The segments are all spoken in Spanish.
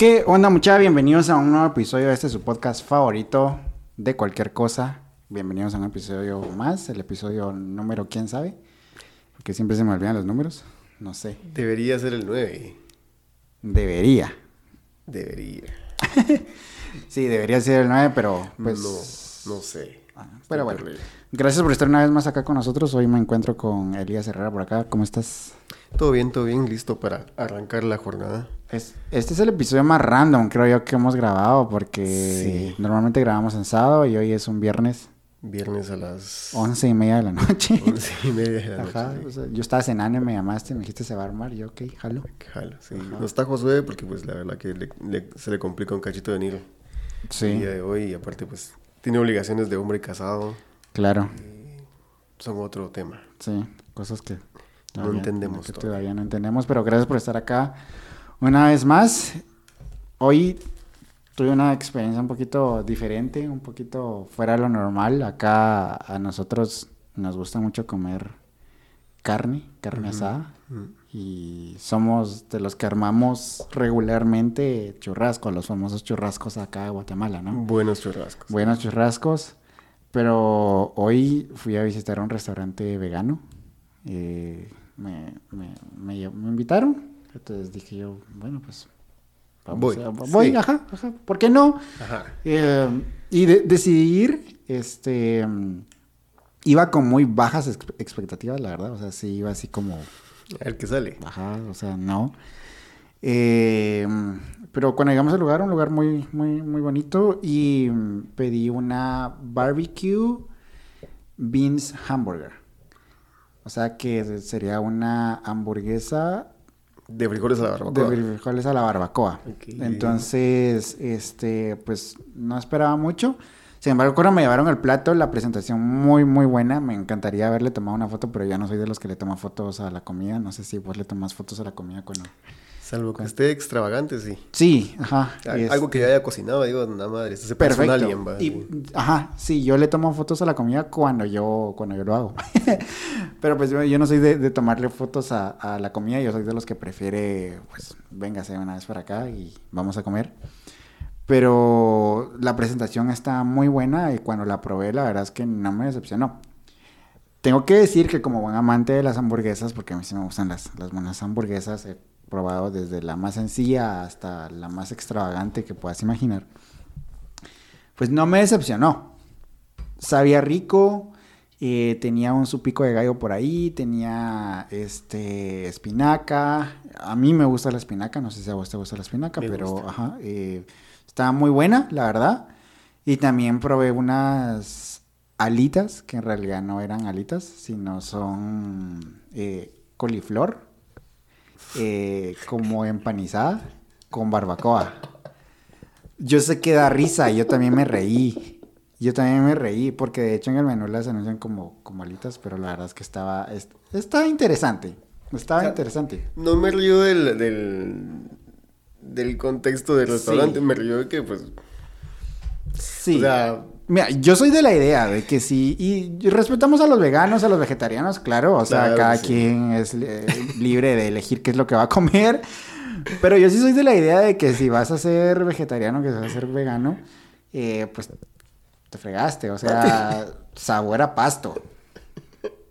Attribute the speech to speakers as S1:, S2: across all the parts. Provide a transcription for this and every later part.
S1: ¿Qué onda muchachos? Bienvenidos a un nuevo episodio de este su podcast favorito de cualquier cosa. Bienvenidos a un episodio más, el episodio número quién sabe, porque siempre se me olvidan los números, no sé.
S2: Debería ser el 9.
S1: Debería.
S2: Debería.
S1: sí, debería ser el 9, pero pues...
S2: No, no sé.
S1: Ah, pero bueno, gracias por estar una vez más acá con nosotros. Hoy me encuentro con Elías Herrera por acá. ¿Cómo estás?
S2: Todo bien, todo bien, listo para arrancar la jornada.
S1: Es, este es el episodio más random, creo yo, que hemos grabado, porque normalmente grabamos en sábado y hoy es un viernes.
S2: Viernes a las...
S1: Once y media de la noche.
S2: Once y media de la
S1: Ajá, yo estaba cenando, me llamaste, me dijiste se va a armar, yo, ok, jalo.
S2: Jalo, sí. No está Josué porque pues la verdad que se le complica un cachito venir sí. el día de hoy y aparte pues tiene obligaciones de hombre casado.
S1: Claro.
S2: son otro tema.
S1: Sí, cosas que
S2: no entendemos.
S1: Que todavía no entendemos, pero gracias por estar acá una vez más. Hoy tuve una experiencia un poquito diferente, un poquito fuera de lo normal. Acá a nosotros nos gusta mucho comer carne, carne asada. Y somos de los que armamos regularmente churrascos, los famosos churrascos acá de Guatemala, ¿no?
S2: Buenos churrascos.
S1: Buenos churrascos. Pero hoy fui a visitar un restaurante vegano. Eh, me, me, me, invitaron. Entonces dije yo, bueno, pues
S2: voy.
S1: voy, ajá, ajá, ¿por qué no? Ajá. Eh, y de, decidí ir, este, iba con muy bajas expectativas, la verdad, o sea, sí iba así como...
S2: Ver qué sale.
S1: Ajá, o sea, no. Eh, pero cuando llegamos al lugar, un lugar muy, muy, muy bonito, y pedí una barbecue beans hamburger. O sea que sería una hamburguesa
S2: de frijoles a la barbacoa.
S1: De frijoles a la barbacoa. Entonces, este, pues no esperaba mucho. Sin embargo, cuando me llevaron el plato, la presentación muy, muy buena. Me encantaría haberle tomado una foto, pero ya no soy de los que le toman fotos a la comida. No sé si vos le tomas fotos a la comida cuando...
S2: Salvo que esté extravagante, sí.
S1: Sí, ajá.
S2: Algo que ya haya cocinado, digo, nada madre, se Perfecto. Alien,
S1: y, ajá, sí, yo le tomo fotos a la comida cuando yo, cuando yo lo hago. Pero pues yo, no soy de, tomarle fotos a, la comida, yo soy de los que prefiere, pues, véngase una vez para acá y vamos a comer. Pero la presentación está muy buena y cuando la probé, la verdad es que no me decepcionó. Tengo que decir que como buen amante de las hamburguesas, porque a mí sí me gustan las, las buenas hamburguesas, probado desde la más sencilla hasta la más extravagante que puedas imaginar, pues no me decepcionó. Sabía rico, eh, tenía un su pico de gallo por ahí, tenía este espinaca. A mí me gusta la espinaca, no sé si a vos te gusta la espinaca, pero ajá, eh, estaba muy buena, la verdad. Y también probé unas alitas, que en realidad no eran alitas, sino son eh, coliflor eh, como empanizada con barbacoa. Yo sé que da risa, yo también me reí. Yo también me reí, porque de hecho en el menú las anuncian como, como alitas, pero la verdad es que estaba, estaba interesante. Estaba interesante.
S2: No me río del, del, del contexto del restaurante, me río de que pues...
S1: Sí. O sea, Mira, yo soy de la idea de que sí, y respetamos a los veganos, a los vegetarianos, claro, o sea, cada quien es eh, libre de elegir qué es lo que va a comer, pero yo sí soy de la idea de que si vas a ser vegetariano, que vas a ser vegano, eh, pues te fregaste, o sea, sabor a pasto.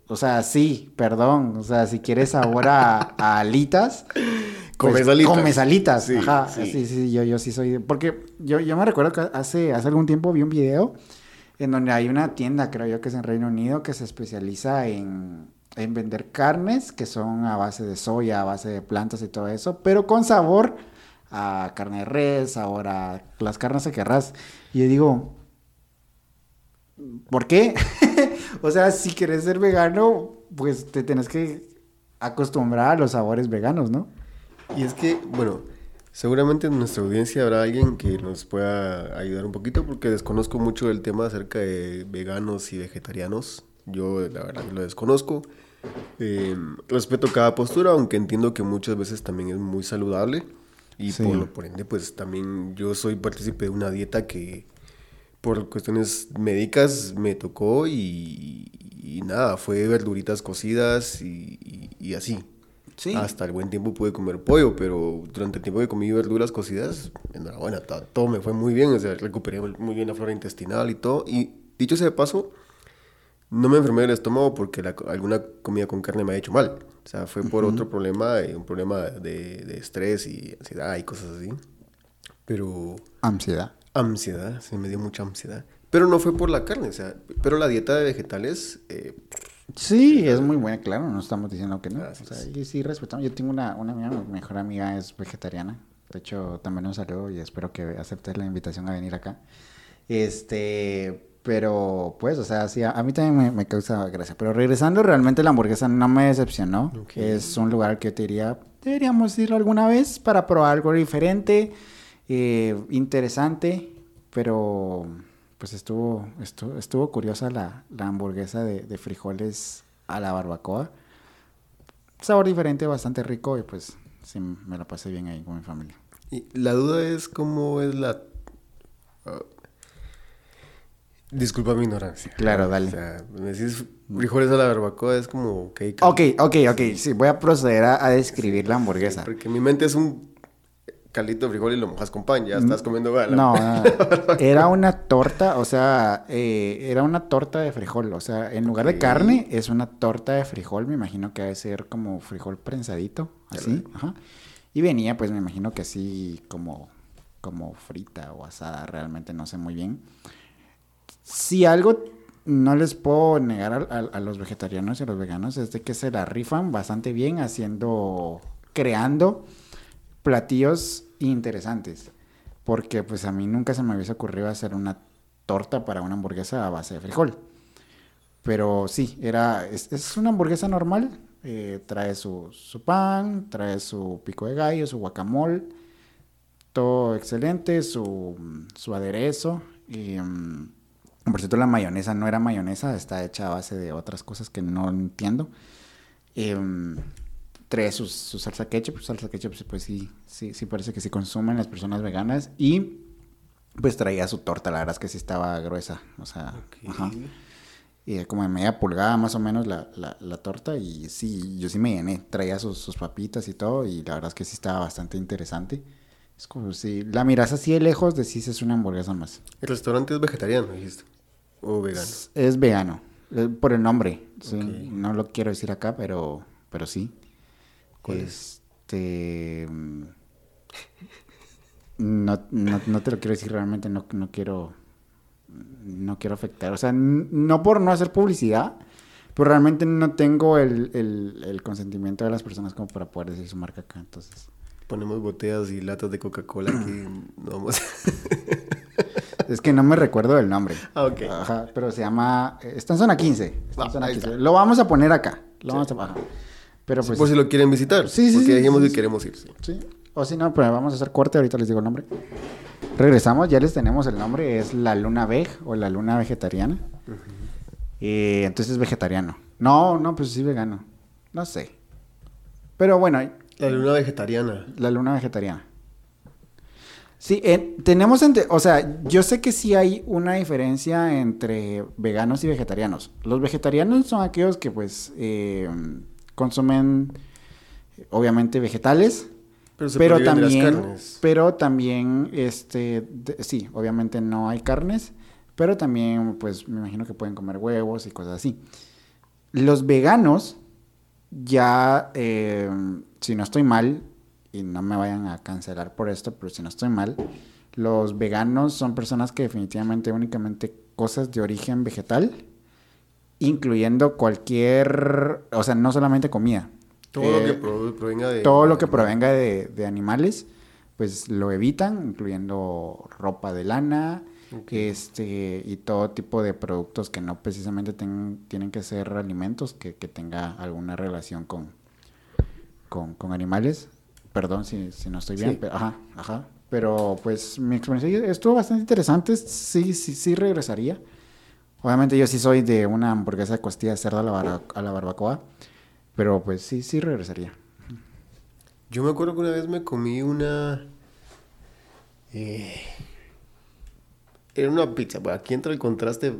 S1: O sea, sí, perdón, o sea, si quieres sabor a, alitas,
S2: Comes pues, alitas.
S1: Comes alitas. Sí, Ajá. Sí. sí, yo, yo sí soy. Porque yo, yo me recuerdo que hace, hace algún tiempo vi un video en donde hay una tienda, creo yo que es en Reino Unido, que se especializa en, en vender carnes que son a base de soya, a base de plantas y todo eso, pero con sabor a carne de res, sabor a las carnes que querrás. Y yo digo, ¿por qué? o sea, si quieres ser vegano, pues te tienes que acostumbrar a los sabores veganos, ¿no?
S2: Y es que, bueno, seguramente en nuestra audiencia habrá alguien que nos pueda ayudar un poquito porque desconozco mucho el tema acerca de veganos y vegetarianos. Yo la verdad lo desconozco. Eh, respeto cada postura, aunque entiendo que muchas veces también es muy saludable. Y por, por ende, pues también yo soy partícipe de una dieta que por cuestiones médicas me tocó y, nada, fue verduritas cocidas y, y así.
S1: Sí.
S2: Hasta el buen tiempo pude comer pollo, pero durante el tiempo que comí verduras cocidas, enhorabuena, to- todo me fue muy bien, o sea, recuperé muy bien la flora intestinal y todo. Y dicho sea de paso, no me enfermé del estómago porque la alguna comida con carne me ha hecho mal. O sea, fue por otro problema, eh, un problema de, de estrés y ansiedad y cosas así. Pero
S1: Ansiedad.
S2: ansiedad, se me dio mucha ansiedad. Pero no fue por la carne, o sea, pero la dieta de vegetales, eh,
S1: Sí, es muy buena, claro, no estamos diciendo que no. O sea, y sí respetamos. Yo tengo una, una amiga, mi mejor amiga es vegetariana. De hecho, también un saludo y espero que aceptes la invitación a venir acá. Este, pero pues, o sea, sí, a, a mí también me, me causa gracia. Pero regresando, realmente la hamburguesa no me decepcionó. Es un lugar que yo te diría, deberíamos ir alguna vez para probar algo diferente, eh, interesante, pero pues estuvo, estuvo, estuvo curiosa la, la hamburguesa de, de frijoles a la barbacoa. Sabor diferente, bastante rico y pues sí, me la pasé bien ahí con mi familia.
S2: y la duda es cómo es la... ah, disculpa mi ignorancia.
S1: Claro, dale.
S2: O sea, me decís frijoles a la barbacoa, es como... que
S1: Ok, ok, ok, sí, voy a proceder a, a describir la hamburguesa.
S2: Porque mi mente es un caldito de frijol y lo mojas con pan, ya estás comiendo... la-
S1: Mm, No, no, no. era una torta, o sea, eh, era una torta de frijol, o sea, en lugar de carne es una torta de frijol, me imagino que debe ser como frijol prensadito, así, ajá. Y venía, pues me imagino que así como, como frita o asada, realmente no sé muy bien. Si algo no les puedo negar a, a- a los vegetarianos y a los veganos es de que se la rifan bastante bien haciendo, creando platillos interesantes. Porque pues a mí nunca se me hubiese ocurrido hacer una torta para una hamburguesa a base de frijol. Pero sí, era, es, es una hamburguesa normal. eh, trae su, su pan, trae su pico de gallo, su guacamole. Todo excelente, su, su aderezo. Y, mm, por cierto, la mayonesa no era mayonesa, está hecha a base de otras cosas que no entiendo. Em, trae su, su salsa ketchup, salsa ketchup pues sí, sí, sí parece que sí consumen las personas veganas y pues traía su torta, la verdad es que sí estaba gruesa, o sea, ajá. Y como de media pulgada más o menos la, la, la torta y sí, yo sí me llené, traía sus, sus papitas y todo y la verdad es que sí estaba bastante interesante. Es como si la miras así de lejos, decís es una hamburguesa más.
S2: El restaurante es vegetariano, dijiste. O vegano.
S1: Es, es vegano, eh, por el nombre. sí. No lo quiero decir acá, pero, pero sí.
S2: ¿Cuál es?
S1: Este. mm, No, no, no te lo quiero decir realmente, no, no quiero. No quiero afectar. O sea, no por no hacer publicidad, pero realmente no tengo el, el, el consentimiento de las personas como para poder decir su marca acá. Entonces.
S2: Ponemos botellas y latas de Coca-Cola que no vamos
S1: Es que no me recuerdo del nombre.
S2: Ah, ok.
S1: Ajá, pero se llama. eh, Está en zona 15. Está en
S2: Ah,
S1: zona
S2: ahí
S1: 15.
S2: está.
S1: Lo vamos a poner acá. Lo vamos a ajá. Pero pues.
S2: Por si lo quieren visitar.
S1: Sí, sí,
S2: Porque
S1: sí,
S2: dijimos
S1: sí,
S2: que
S1: sí.
S2: queremos ir. sí.
S1: O si no, pero vamos a hacer corte, ahorita les digo el nombre. Regresamos, ya les tenemos el nombre, es la luna veg o la luna vegetariana. Eh, entonces es vegetariano. No, no, pues sí vegano. No sé. Pero bueno,
S2: La luna vegetariana.
S1: la luna vegetariana. Sí, eh, tenemos, ente- o sea, yo sé que sí hay una diferencia entre veganos y vegetarianos. Los vegetarianos son aquellos que pues eh, consumen obviamente vegetales,
S2: Pero, las
S1: también, pero también, este, de- sí, obviamente no hay carnes, pero también, pues, me imagino que pueden comer huevos y cosas así. Los veganos, ya, eh, si no estoy mal, y no me vayan a cancelar por esto, pero si no estoy mal, los veganos son personas que definitivamente únicamente cosas de origen vegetal, incluyendo cualquier, o sea, no solamente comida.
S2: Todo lo que
S1: Eh,
S2: pro- provenga de...
S1: todo lo que provenga de, de animales, pues lo evitan, incluyendo ropa de lana, este, y todo tipo de productos que no precisamente ten- tienen que ser alimentos, que, que tenga alguna relación con, con, con animales. Perdón si, si no estoy bien,
S2: Sí.
S1: pero, ajá, ajá. Pero pues mi experiencia estuvo bastante interesante, sí, sí, sí regresaría. Obviamente yo sí soy de una hamburguesa de costilla de cerdo a la, barba- a la barbacoa, pero pues sí, sí regresaría.
S2: Yo me acuerdo que una vez me comí una... eh, Era una pizza. pues, aquí entra el contraste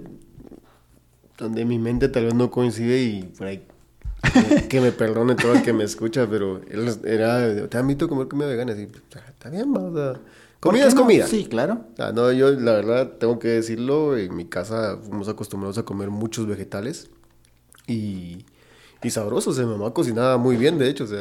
S2: donde mi mente tal vez no coincide y por ahí que me perdone todo el que me escucha, pero él era, te admito comer comida vegana. Así, está bien, o sea, comida es
S1: no?
S2: comida.
S1: Sí, claro.
S2: Ah, no, yo la verdad tengo que decirlo, en mi casa fuimos acostumbrados a comer muchos vegetales y, y sabrosos. Mi mamá cocinaba muy bien, de hecho, o sea,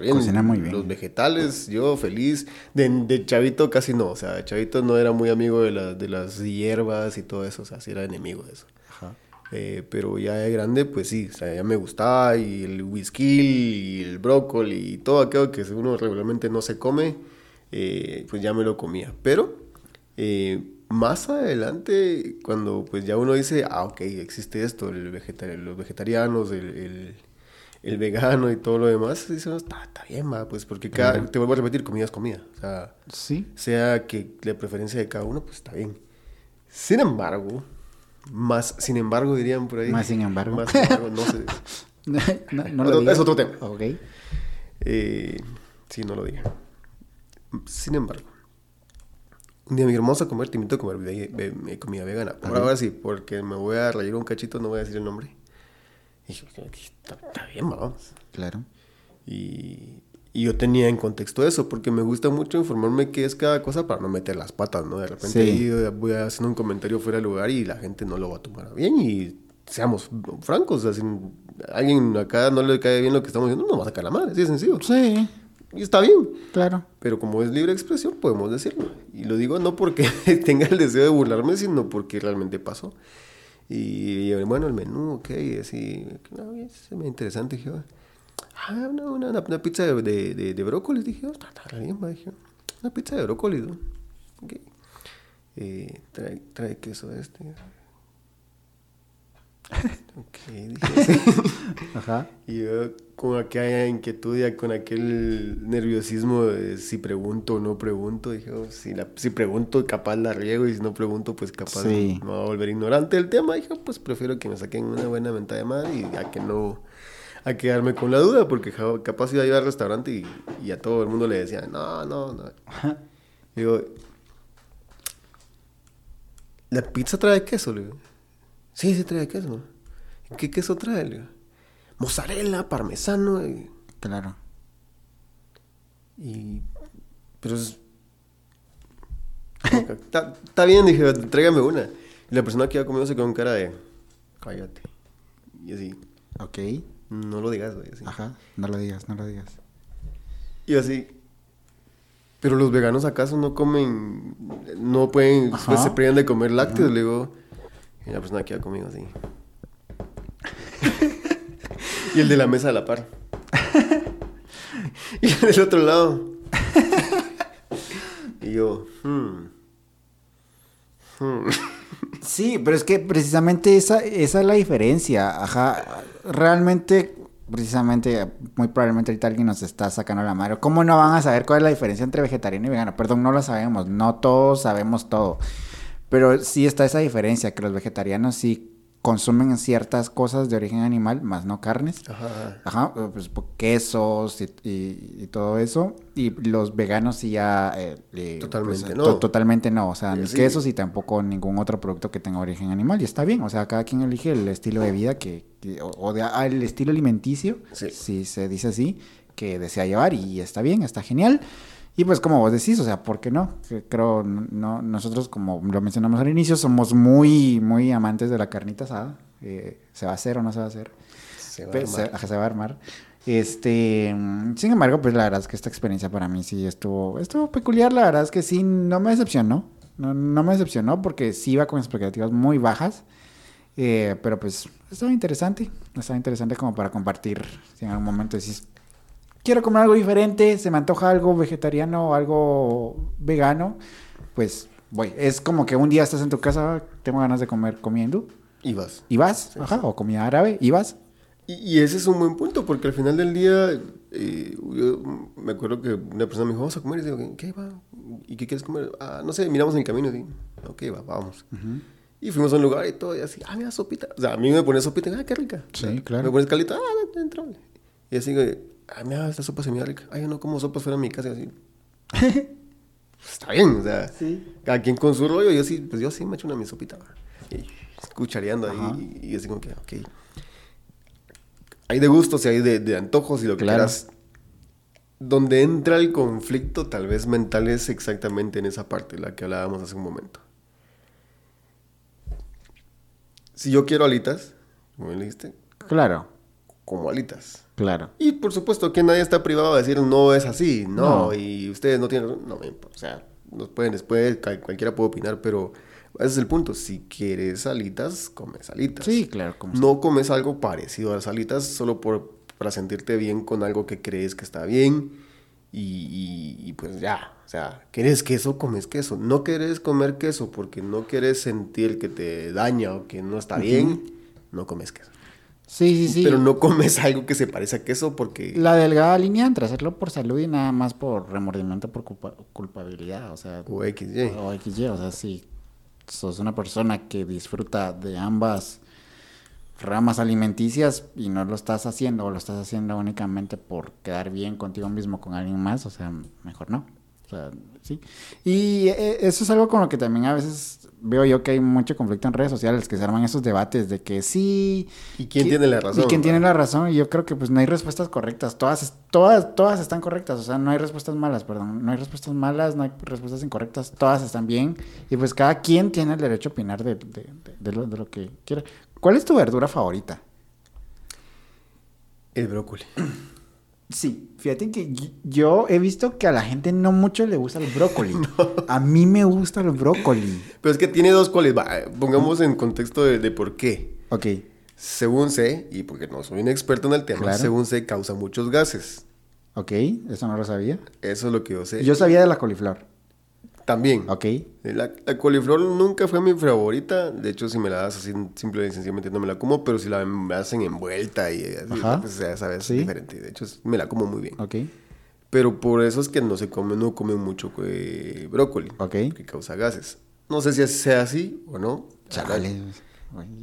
S2: bien.
S1: Cocina muy bien.
S2: Los vegetales, yo feliz. De, de chavito casi no, o sea, chavito no era muy amigo de, la- de las hierbas y todo eso, o sea, sí era enemigo de eso.
S1: Ajá.
S2: Eh, pero ya de grande, pues sí, o sea, ya me gustaba y el whisky y el brócoli y todo aquello que uno regularmente no se come, eh, pues ya me lo comía. Pero eh, más adelante, cuando pues ya uno dice, ah, ok, existe esto, el vegeta- los vegetarianos, el, el- el vegano y todo lo demás, dice, está, está bien, va, pues porque cada, te vuelvo a repetir, comida es comida. O sea,
S1: Sí.
S2: sea que la preferencia de cada uno, pues está bien. Sin embargo, más sin embargo dirían por ahí.
S1: Más sin embargo.
S2: Más sin embargo, no sé.
S1: no, no
S2: Otro-
S1: lo digas.
S2: es otro tema.
S1: Ok.
S2: Eh, sí, no lo diga. Sin embargo, un día mi hermosa comer, te invito a comer ve- ve- ve- comida vegana. Por ahora sí, porque me voy a reír un cachito, no voy a decir el nombre. Y dije, está, está bien, vamos.
S1: Claro.
S2: Y, y yo tenía en contexto eso, porque me gusta mucho informarme qué es cada cosa para no meter las patas, ¿no? De repente
S1: Sí.
S2: voy haciendo un comentario fuera de lugar y la gente no lo va a tomar bien y seamos francos, o sea, si a alguien acá no le cae bien lo que estamos diciendo, no va a sacar la madre, así de sencillo.
S1: Sí,
S2: Y está bien,
S1: claro.
S2: pero como es libre expresión, podemos decirlo. Y lo digo no porque tenga el deseo de burlarme, sino porque realmente pasó. Y bueno, el menú, ok, así, no, me interesante, dije, ah, una, una, una- pizza de, de, de, de brócolis, dije, oh, está, está bien, dije, una pizza de brócolis, ¿no? Ok. Eh, trae, trae queso este. Ok, dije,
S1: Ajá.
S2: y yo con aquella inquietud y con aquel nerviosismo de si pregunto o no pregunto, dije, oh, si, la, si pregunto capaz la riego y si no pregunto pues capaz
S1: Sí.
S2: me voy a volver ignorante del tema. Dije, pues prefiero que me saquen una buena mentada de madre y a que no, a quedarme con la duda porque capaz iba a ir al restaurante y, y a todo el mundo le decía, no, no, no. Digo, ¿la pizza trae queso? Le digo, sí, sí trae queso. ¿Qué queso trae? Le digo, mozzarella, parmesano y...
S1: Claro.
S2: y- pero es... Está, bien, dije, tráigame una. Y la persona que iba conmigo se quedó con cara de... Cállate. Y así,
S1: Ok.
S2: no lo digas, güey. así.
S1: Ajá. No lo digas, no lo digas.
S2: Y así... Pero los veganos acaso no comen... No pueden... Después se privan de comer lácteos, le digo... Y la persona que iba conmigo así... y el de la mesa a la par. y el del otro lado... y yo... hmm. Hmm.
S1: Sí, pero es que precisamente esa, esa es la diferencia. Ajá. Realmente, precisamente, muy probablemente ahorita alguien nos está sacando la madre. ¿Cómo no van a saber cuál es la diferencia entre vegetariano y vegano? Perdón, no lo sabemos. No todos sabemos todo. Pero sí está esa diferencia, que los vegetarianos sí consumen ciertas cosas de origen animal, más no carnes.
S2: Ajá.
S1: Ajá, eh, pues quesos y, y- y todo eso. Y los veganos sí ya... eh, eh,
S2: Totalmente
S1: pues,
S2: no.
S1: to- totalmente no. O sea, ni
S2: sí.
S1: quesos y tampoco ningún otro producto que tenga origen animal. Y está bien. O sea, cada quien elige el estilo de vida que... que- o, o de, ah, el estilo alimenticio,
S2: Sí.
S1: si se dice así, que desea llevar. Y está bien, está genial. Y pues como vos decís, o sea, ¿por qué no? Creo, no, nosotros como lo mencionamos al inicio, somos muy, muy amantes de la carnita asada. Eh, ¿Se va a hacer o no se va a hacer?
S2: Se va a
S1: Pe-
S2: armar.
S1: se, va a armar. Este, sin embargo, pues la verdad es que esta experiencia para mí sí estuvo, estuvo peculiar. La verdad es que sí, no me decepcionó. No, no me decepcionó porque sí iba con expectativas muy bajas. Eh, pero pues estaba interesante. Estaba interesante como para compartir. Si en algún momento decís, quiero comer algo diferente, se me antoja algo vegetariano algo vegano, pues voy. Es como que un día estás en tu casa, tengo ganas de comer comiendo.
S2: Y vas.
S1: Y vas, ajá, o comida árabe, y vas.
S2: Y, y ese es un buen punto, porque al final del día, eh, yo me acuerdo que una persona me dijo, vamos a comer, y digo, ¿qué va? ¿Y qué quieres comer? Ah, no sé, miramos en el camino, y ok, va, vamos. Y fuimos a un lugar y todo, y así, ah, mira, sopita. O sea, a mí me pones sopita, ah, qué rica.
S1: Sí, claro.
S2: Me pones calito, ah, entra. Y así, ah, mira, esta sopa se mira rica. Ay, yo no como sopas fuera de mi casa, y así. Está bien, o sea,
S1: Sí.
S2: cada quien con su rollo, yo sí, pues yo sí me echo una mi sopita. Y cuchareando ahí, y, y así como que, ok. hay de gustos y hay de, de antojos y lo que
S1: Claro.
S2: quieras. Donde entra el conflicto, tal vez mental, es exactamente en esa parte, la que hablábamos hace un momento. Si yo quiero alitas, como dijiste,
S1: Claro,
S2: como alitas.
S1: Claro.
S2: Y por supuesto que nadie está privado de decir no es así, no,
S1: No.
S2: y ustedes no tienen, no me importa, o sea, nos pueden después, cual- cualquiera puede opinar, pero ese es el punto, si quieres alitas, comes alitas.
S1: Sí, claro, como
S2: No comes algo parecido a las alitas solo por, para sentirte bien con algo que crees que está bien y, y- y pues ya, o sea, ¿quieres queso? Comes queso. No quieres comer queso porque no quieres sentir que te daña o que no está bien, no comes queso.
S1: Sí, sí, sí.
S2: Pero no comes algo que se parece a queso porque...
S1: La delgada línea entre hacerlo por salud y nada más por remordimiento, por culpa- culpabilidad, o sea,
S2: O XY.
S1: o XY, o sea, si sos una persona que disfruta de ambas ramas alimenticias y no lo estás haciendo o lo estás haciendo únicamente por quedar bien contigo mismo con alguien más, o sea, mejor no. O sea, sí. Y eh, eso es algo con lo que también a veces veo yo que hay mucho conflicto en redes sociales, que se arman esos debates de que sí.
S2: ¿Y quién
S1: que-
S2: tiene la razón?
S1: Y quién
S2: no?
S1: tiene la razón. Y yo creo que pues no hay respuestas correctas. Todas, todas, todas están correctas. O sea, no hay respuestas malas, perdón. No hay respuestas malas, no hay respuestas incorrectas. Todas están bien. Y pues cada quien tiene el derecho a opinar de, de- de- de lo, de lo que quiera. ¿Cuál es tu verdura favorita?
S2: El brócoli.
S1: Sí, fíjate que yo he visto que a la gente no mucho le gusta el brócoli. A mí me gusta el brócoli.
S2: Pero es que tiene dos cuales. Va, pongamos en contexto de, de por qué.
S1: Ok,
S2: Según sé, y porque no soy un experto en el tema,
S1: Claro.
S2: según sé, causa muchos gases.
S1: ok, eso no lo sabía.
S2: Eso es lo que yo sé.
S1: Yo sabía de la coliflor.
S2: También.
S1: Ok,
S2: La, la coliflor nunca fue mi favorita. De hecho, si me la das así, simple y sencillamente no me la como. Pero si la me hacen envuelta y así,
S1: Ajá.
S2: pues ya sabes,
S1: Sí.
S2: es diferente. De hecho, me la como muy bien.
S1: ok,
S2: Pero por eso es que no se come, no comen mucho eh, brócoli.
S1: ok.
S2: Que causa gases. No sé si sea así o no.
S1: Chale.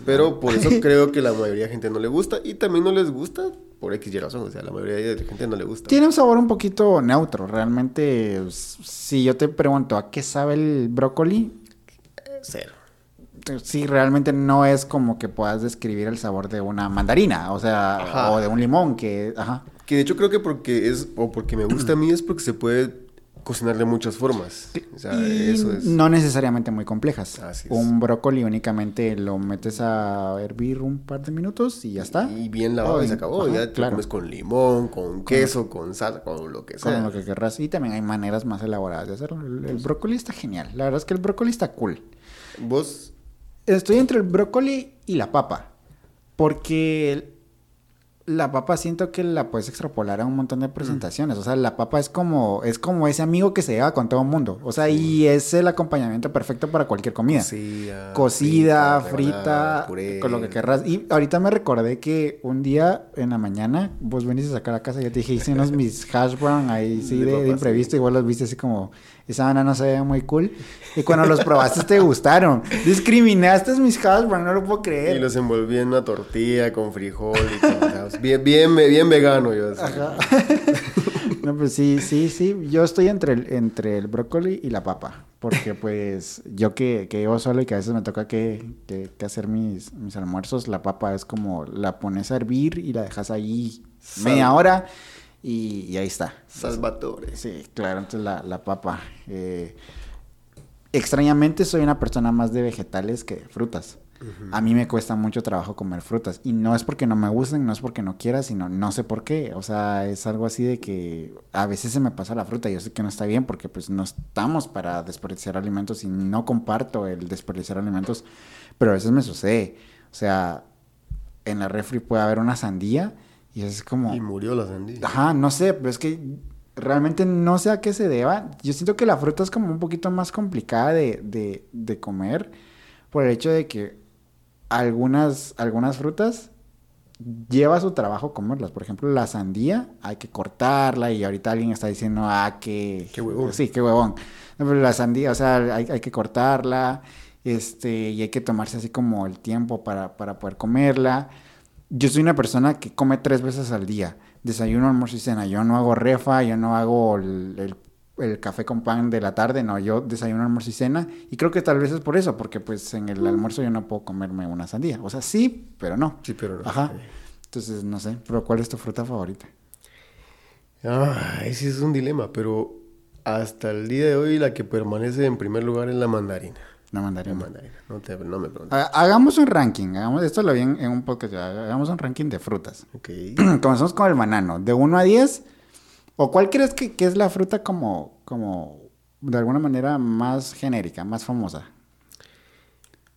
S2: Pero por eso creo que la mayoría de gente no le gusta. Y también no les gusta por X y razón. O sea, la mayoría de la gente no le gusta.
S1: Tiene un sabor un poquito neutro. Realmente, si yo te pregunto a qué sabe el brócoli,
S2: Cero.
S1: sí, realmente no es como que puedas describir el sabor de una mandarina, o sea,
S2: Ajá.
S1: o de un limón, que, ajá.
S2: Que de hecho creo que porque es, o porque me gusta a mí es porque se puede cocinar de muchas formas. O sea,
S1: Y
S2: eso es.
S1: no necesariamente muy complejas.
S2: Así es.
S1: Un brócoli únicamente lo metes a hervir un par de minutos y ya está.
S2: Y bien lavado y se acabó.
S1: Ajá,
S2: ya te
S1: claro.
S2: lo comes con limón, con queso, con sal, con lo que sea.
S1: Con lo que querrás. Y también hay maneras más elaboradas de hacerlo. El, el brócoli está genial. La verdad es que el brócoli está cool.
S2: Vos,
S1: Estoy entre el brócoli y la papa. Porque la papa siento que la puedes extrapolar a un montón de presentaciones. O sea, la papa es como, es como ese amigo que se lleva con todo el mundo. O sea, y es el acompañamiento perfecto para cualquier comida.
S2: cocida,
S1: Cocida,
S2: frita,
S1: frita,
S2: rebanada, puré.
S1: con lo que querrás. Y ahorita me recordé que un día en la mañana vos veniste a sacar a casa y yo te dije, hice unos mis hash brown ahí sí
S2: De
S1: de, de
S2: papas,
S1: imprevisto. Igual los viste así como, esa banana se ve muy cool. Y cuando los probaste te gustaron. Discriminaste mis hash brown, no lo puedo
S2: Y
S1: creer.
S2: los envolví en una tortilla con frijol y bien, bien, bien vegano yo. así.
S1: Ajá. No, pues sí, sí, sí. Yo estoy entre el, entre el brócoli y la papa. Porque pues yo que, que vivo solo y que a veces me toca que, que- que hacer mis, mis almuerzos, la papa es como la pones a hervir y la dejas ahí media hora y, y ahí está.
S2: Salvatore.
S1: Sí, claro, entonces la, la papa. eh, extrañamente soy una persona más de vegetales que de frutas. A mí me cuesta mucho trabajo comer frutas. Y no es porque no me gusten, no es porque no quiera, sino no sé por qué. O sea, es algo así de que a veces se me pasa la fruta. Yo sé que no está bien porque pues no estamos para desperdiciar alimentos y no comparto el desperdiciar alimentos. Pero a veces me sucede. O sea, en la refri puede haber una sandía y es como...
S2: Y murió la sandía.
S1: Ajá, no sé, pero es que realmente no sé a qué se deba. Yo siento que la fruta es como un poquito más complicada de, de, de comer por el hecho de que algunas, algunas frutas lleva su trabajo comerlas. Por ejemplo, la sandía hay que cortarla y ahorita alguien está diciendo, ah, que...
S2: Qué huevón.
S1: Sí, qué huevón. No, pero la sandía, o sea, hay, hay que cortarla este, y hay que tomarse así como el tiempo para, para poder comerla. Yo soy una persona que come tres veces al día. Desayuno, almuerzo y cena. Yo no hago refa, yo no hago el, el- el café con pan de la tarde, no. Yo desayuno, almuerzo y cena. Y creo que tal vez es por eso, porque pues en el almuerzo yo no puedo comerme una sandía. O sea, sí, pero no.
S2: Sí, pero no.
S1: Ajá. Entonces, no sé, pero ¿cuál es tu fruta favorita?
S2: Ah, ese es un dilema, pero hasta el día de hoy la que permanece en primer lugar es la mandarina.
S1: La
S2: La
S1: mandarina.
S2: no, te, no me preguntes.
S1: Ha- Hagamos un ranking, hagamos, esto lo vi en, en un podcast, hagamos un ranking de frutas.
S2: Ok.
S1: Comenzamos con el banano, de 1 a 10, ¿o cuál crees que, que es la fruta como, como, de alguna manera más genérica, más famosa?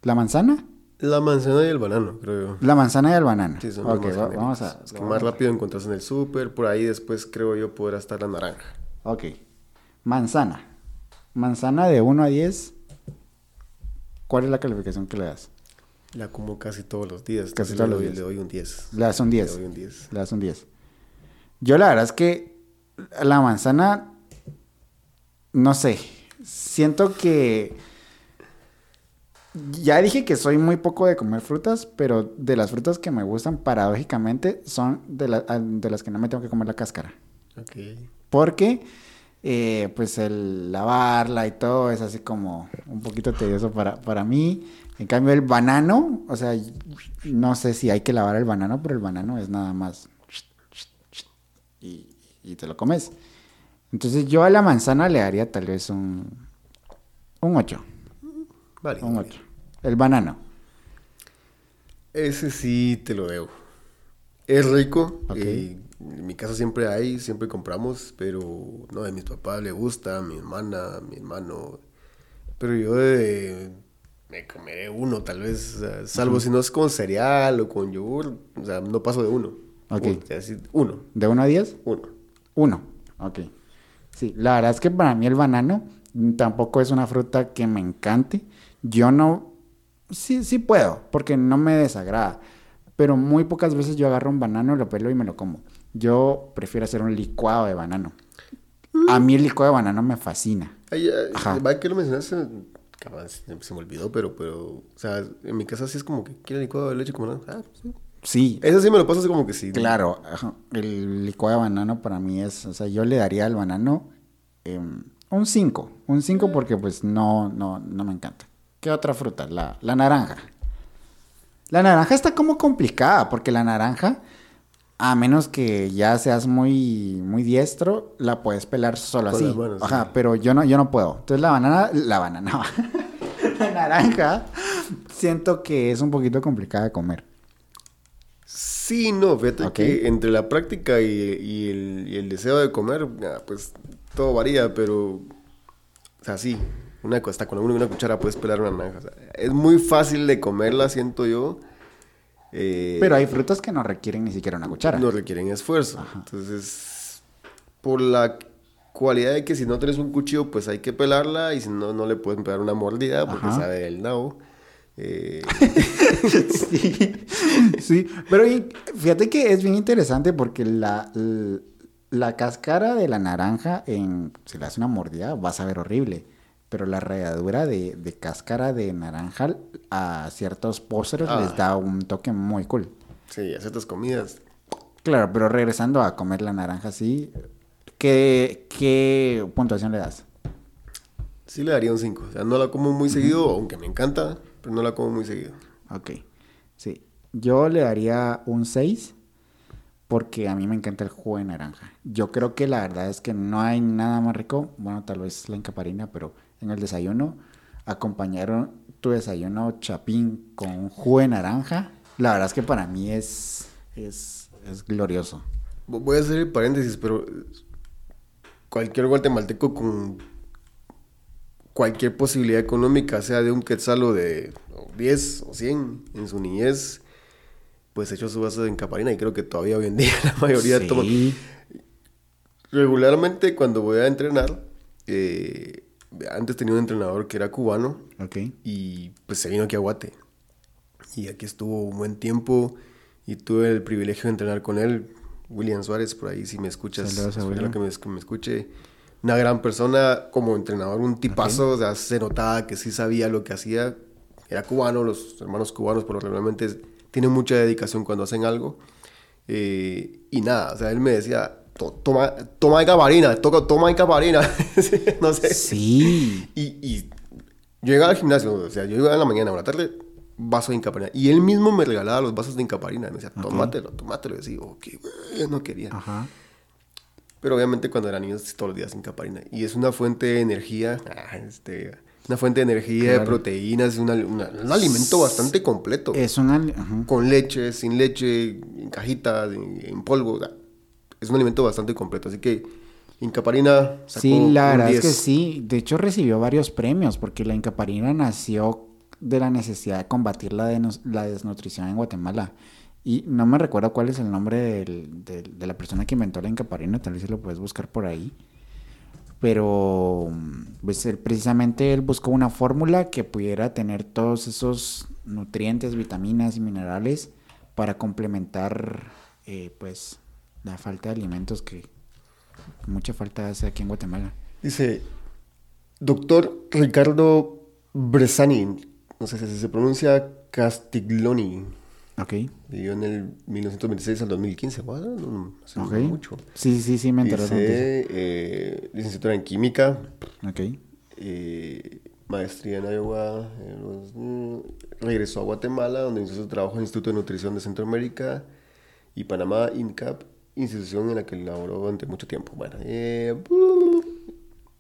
S1: ¿La manzana?
S2: La manzana y el banano, creo yo.
S1: La manzana y el banano.
S2: Sí, son los
S1: ok,
S2: más
S1: va- vamos a...
S2: Que más rápido encuentras en el súper, por ahí después creo yo podrá estar la naranja.
S1: Ok, manzana. Manzana de 1 a 10, ¿cuál es la calificación que le das?
S2: La como casi todos los días.
S1: Casi todos
S2: le
S1: los
S2: doy-
S1: días.
S2: Le doy un 10.
S1: Le das un 10.
S2: Le doy un 10.
S1: Le das un 10. Yo la verdad es que la manzana, no sé, siento que... Ya dije que soy muy poco de comer frutas, pero de las frutas que me gustan, paradójicamente, son de, la- de las que no me tengo que comer la cáscara.
S2: Ok.
S1: Porque, eh, pues, el lavarla y todo es así como un poquito tedioso para, para mí. En cambio, el banano, o sea, no sé si hay que lavar el banano, pero el banano es nada más. Y, y te lo comes. Entonces, yo a la manzana le daría tal vez un, un 8.
S2: Vale.
S1: Un 8. El banano.
S2: Ese sí te lo debo. Es rico.
S1: Ok.
S2: En mi casa siempre hay, siempre compramos, pero no, a mis papás le gusta, a mi hermana, a mi hermano. Pero yo de, me comeré uno, tal vez, salvo si no es con cereal o con yogur, o sea, no paso de uno.
S1: Ok.
S2: Uno, o sea, sí, uno,
S1: ¿De 1 a 10?
S2: uno.
S1: Uno, ok. Sí, la verdad es que para mí el banano tampoco es una fruta que me encante. Yo no, sí, sí puedo, porque no me desagrada. Pero muy pocas veces yo agarro un banano, lo pelo y me lo como. Yo prefiero hacer un licuado de banano. A mí el licuado de banano me fascina.
S2: Ay, ay,
S1: Ajá.
S2: va que lo mencionaste, se me olvidó, pero, pero, o sea, en mi casa sí es como que quiere licuado de leche con banana. Ah, sí.
S1: Sí,
S2: Eso sí me lo paso así como que sí.
S1: claro. El licuado de banano para mí es, o sea, yo le daría al banano em, un 5. Un 5 porque pues no, no, no me encanta. ¿Qué otra fruta? La, la naranja. La naranja está como complicada porque la naranja, a menos que ya seas muy, muy diestro, la puedes pelar solo
S2: Con
S1: así.
S2: manos,
S1: Ajá,
S2: sí.
S1: pero yo no, yo no puedo. Entonces la banana, la banana, la naranja, siento que es un poquito complicada de comer.
S2: Sí, no, fíjate que entre la práctica y, y el, y el deseo de comer, ah, pues todo varía, pero, o sea, sí, una, hasta con una, una cuchara puedes pelar una naranja. o sea, es muy fácil de comerla, siento yo. Eh,
S1: Pero hay frutas que no requieren ni siquiera una cuchara.
S2: No requieren esfuerzo. Entonces, por la cualidad de que si no tienes un cuchillo, pues hay que pelarla y si no, no le pueden pegar una mordida porque
S1: Ajá.
S2: sabe el nabo. Eh,
S1: sí, sí, pero fíjate que es bien interesante porque la, la cáscara de la naranja, en, si le das una mordida, va a saber horrible. Pero la ralladura de, de cáscara de naranja a ciertos postres
S2: Ah.
S1: les da un toque muy cool.
S2: sí, a ciertas comidas.
S1: Claro, pero regresando a comer la naranja así, ¿qué, qué puntuación le das?
S2: Sí le daría un 5. O sea, no la como muy seguido, aunque me encanta, pero no la como muy seguido.
S1: Ok, sí. Yo le daría un 6 porque a mí me encanta el jugo de naranja. Yo creo que la verdad es que no hay nada más rico, bueno, tal vez la encaparina, pero en el desayuno, acompañaron tu desayuno chapín con un jugo de naranja, la verdad es que para mí es, es, es glorioso.
S2: Vo- Voy a hacer el paréntesis, pero cualquier guatemalteco con cualquier posibilidad económica, sea de un quetzal o de o 10 o 100 en su niñez, pues echó su vaso de encaparina y creo que todavía hoy en día la mayoría
S1: Sí.
S2: toma. Regularmente cuando voy a entrenar, eh, antes tenía un entrenador que era cubano
S1: Ok.
S2: y pues se vino aquí a Guate. Y aquí estuvo un buen tiempo y tuve el privilegio de entrenar con él. William Suárez, por ahí si me escuchas,
S1: Saludos
S2: espero
S1: William.
S2: que me, que me escuche. Una gran persona como entrenador, un tipazo, o sea, se notaba que sí sabía lo que hacía. Era cubano, los hermanos cubanos por lo regularmente tienen mucha dedicación cuando hacen algo. Eh, y nada, o sea, él me decía, "To- toma, toma caparina, toca, toma caparina. no sé.
S1: Sí.
S2: Y, y yo llegaba al gimnasio, o sea, yo iba en la mañana o en la tarde, vaso de incaparina. Y él mismo me regalaba los vasos de incaparina. Me decía, tómatelo, tómatelo. Y decía, ok, no quería.
S1: Ajá.
S2: Pero obviamente cuando era niño todos los días incaparina. Y es una fuente de energía, ah, este, una fuente de energía, de proteínas, una, una, un alimento bastante completo.
S1: Es un.
S2: Con leche, sin leche, en cajitas, en, en polvo. o sea, es un alimento bastante completo. Así que Incaparina sacó
S1: Sí, la
S2: un
S1: verdad es
S2: 10.
S1: que sí. De hecho, recibió varios premios porque la incaparina nació de la necesidad de combatir la, desnutrición en Guatemala. Y no me recuerdo cuál es el nombre del- del- de la persona que inventó la incaparina, tal vez lo puedes buscar por ahí. Pero, pues él, precisamente él buscó una fórmula que pudiera tener todos esos nutrientes, vitaminas y minerales para complementar, eh, pues, la falta de alimentos que mucha falta hace aquí en Guatemala.
S2: Dice, doctor Ricardo Bresani, no sé si se pronuncia Castiglioni,
S1: Ok.
S2: vivió en el 1926 al 2015, bueno, no, hace
S1: Ok.
S2: mucho.
S1: Sí, sí, sí, me enteré.
S2: Dice, eh, licenciatura en química.
S1: Ok.
S2: eh, maestría en Iowa, eh, mm, regresó a Guatemala, donde inició su trabajo en el Instituto de Nutrición de Centroamérica y Panamá, INCAP, institución en la que laboró durante mucho tiempo. Bueno, eh,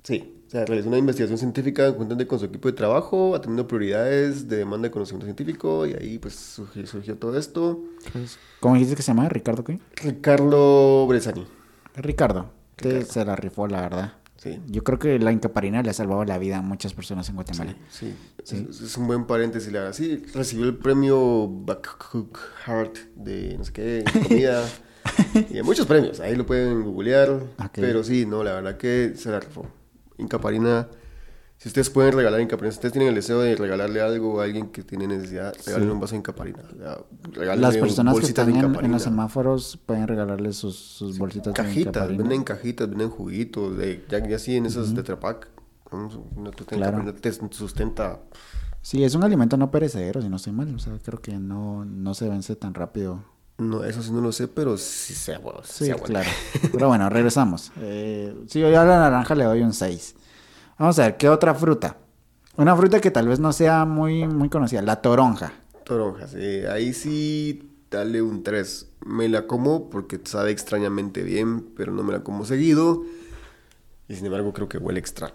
S2: sí, o sea, realizó una investigación científica conjuntamente con su equipo de trabajo, atendiendo prioridades de demanda de conocimiento científico, y ahí pues surgió, surgió todo esto.
S1: Pues, ¿Cómo dijiste que se llama? ¿Ricardo qué?
S2: Ricardo Bresani,
S1: Ricardo.
S2: Ricardo.
S1: se la rifó, la verdad.
S2: sí.
S1: Yo creo que la incaparina le ha salvado la vida a muchas personas en Guatemala.
S2: Sí, Es, es un buen paréntesis. La verdad. Sí, recibió el premio Backcook Heart de no sé qué, comida. y hay muchos premios. Ahí lo pueden googlear. Pero sí, no, la verdad que se la rifó. Incaparina. Si ustedes pueden regalar Incaparina, si ustedes tienen el deseo de regalarle algo a alguien que tiene necesidad, regálenle un vaso de Incaparina.
S1: Las personas que
S2: bolsitas
S1: están
S2: de
S1: en, los semáforos pueden regalarles sus, sus bolsitas de
S2: Cajitas,
S1: incaparina.
S2: venden cajitas, venden juguitos, de, ya, ya sí en esos Tetra Pak. No te,
S1: Claro.
S2: te sustenta
S1: Sí, es un alimento no perecedero, si no estoy mal. O sea, creo que no, no se vence tan rápido.
S2: No, eso sí no lo sé, pero sí se aguanta.
S1: Sí, claro. Pero bueno, regresamos. Eh, sí, yo a la naranja le doy un 6. Vamos a ver, ¿qué otra fruta? Una fruta que tal vez no sea muy, muy conocida, la toronja.
S2: Toronjas, eh, ahí sí dale un 3. Me la como porque sabe extrañamente bien, pero no me la como seguido. Y sin embargo creo que huele extraño.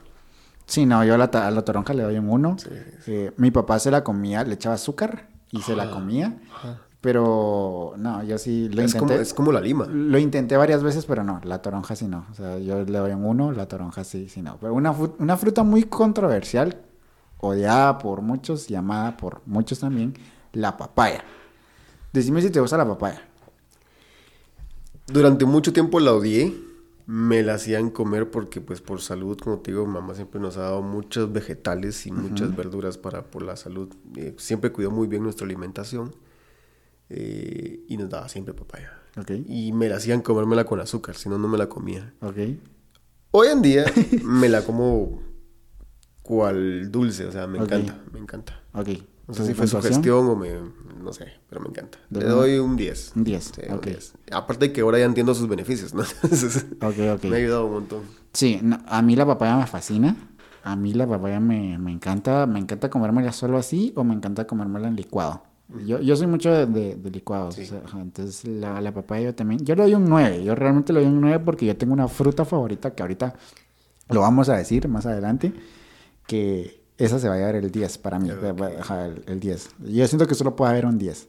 S1: Sí, no, yo a la, a la toronja le doy un 1.
S2: Sí,
S1: Eh, mi papá se la comía, le echaba azúcar y se la comía. Pero no, yo sí lo
S2: Es como,
S1: intenté.
S2: es como la lima.
S1: Lo intenté varias veces, pero no, la toronja sí no. O sea, yo le doy un 1, la toronja sí, sí no. Pero una, una fruta muy controversial, odiada por muchos y amada por muchos también, la papaya. Decime si te gusta la papaya.
S2: Durante mucho tiempo la odié. Me la hacían comer porque, pues, por salud, como te digo, mamá siempre nos ha dado muchos vegetales y muchas verduras para por la salud. Eh, siempre cuidó muy bien nuestra alimentación eh, y nos daba siempre papaya. Y me la hacían comérmela con azúcar, si no, no me la comía. Hoy en día me la como cual dulce, o sea, me encanta, me encanta.
S1: Ok.
S2: No
S1: ¿Tu
S2: sé si fue
S1: puntuación?
S2: sugestión o me... no sé, pero me encanta.
S1: ¿De
S2: Le doy un 10.
S1: Un 10,
S2: Sí,
S1: ok.
S2: un 10. Aparte que ahora ya entiendo sus beneficios, ¿no? Entonces,
S1: Ok, ok.
S2: me ha ayudado un montón.
S1: Sí, no, a mí la papaya me fascina. A mí la papaya me, me encanta. Me encanta comérmela solo así o me encanta comérmela en licuado. Yo, yo soy mucho de, de- de licuados.
S2: Sí.
S1: o sea, ajá, entonces la, la papaya yo también. Yo le doy un 9. Yo realmente le doy un 9 porque yo tengo una fruta favorita que ahorita lo vamos a decir más adelante. Que esa se va a llevar el 10 para mí. Ajá, el, el 10. Yo siento que solo puede haber un 10.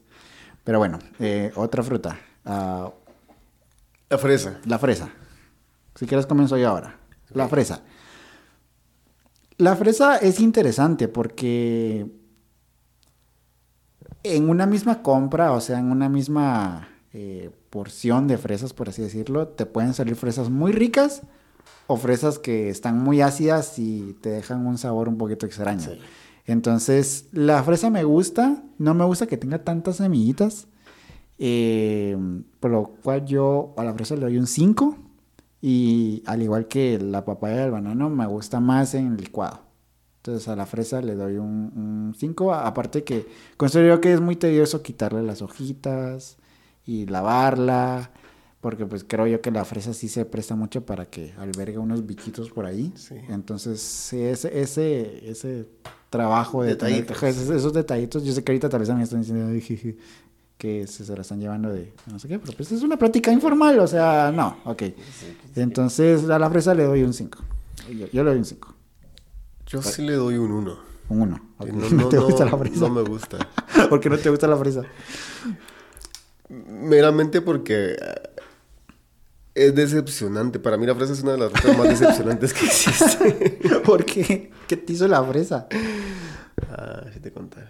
S1: Pero bueno, eh, otra fruta. Ah,
S2: La fresa.
S1: la fresa. Si quieres comienzo yo ahora. La fresa. La fresa es interesante porque en una misma compra, o sea, en una misma eh, porción de fresas, por así decirlo, te pueden salir fresas muy ricas o fresas que están muy ácidas y te dejan un sabor un poquito extraño.
S2: Sí.
S1: Entonces, la fresa me gusta, no me gusta que tenga tantas semillitas, eh, por lo cual yo a la fresa le doy un 5 y al igual que la papaya y el banano me gusta más en licuado. Entonces a la fresa le doy un 5, aparte que considero que es muy tedioso quitarle las hojitas y lavarla, porque pues creo yo que la fresa sí se presta mucho para que albergue unos bichitos por ahí.
S2: Sí.
S1: Entonces ese, ese, ese trabajo de
S2: Detallitos.
S1: esos, esos detallitos. Yo sé que ahorita tal vez me están diciendo que se, se la están llevando de no sé qué, pero pues es una práctica informal, o sea, no, ok. Entonces a la fresa le doy un 5. Yo, yo le doy un 5.
S2: Yo sí le doy un 1.
S1: Un 1.
S2: Sí,
S1: no, te gusta la fresa?
S2: no me gusta.
S1: ¿Por qué no te gusta la fresa?
S2: Meramente porque eh, es decepcionante. Para mí la fresa es una de las frutas más decepcionantes que existe.
S1: ¿Por qué? ¿Qué te hizo la fresa?
S2: ah, sí te contaba.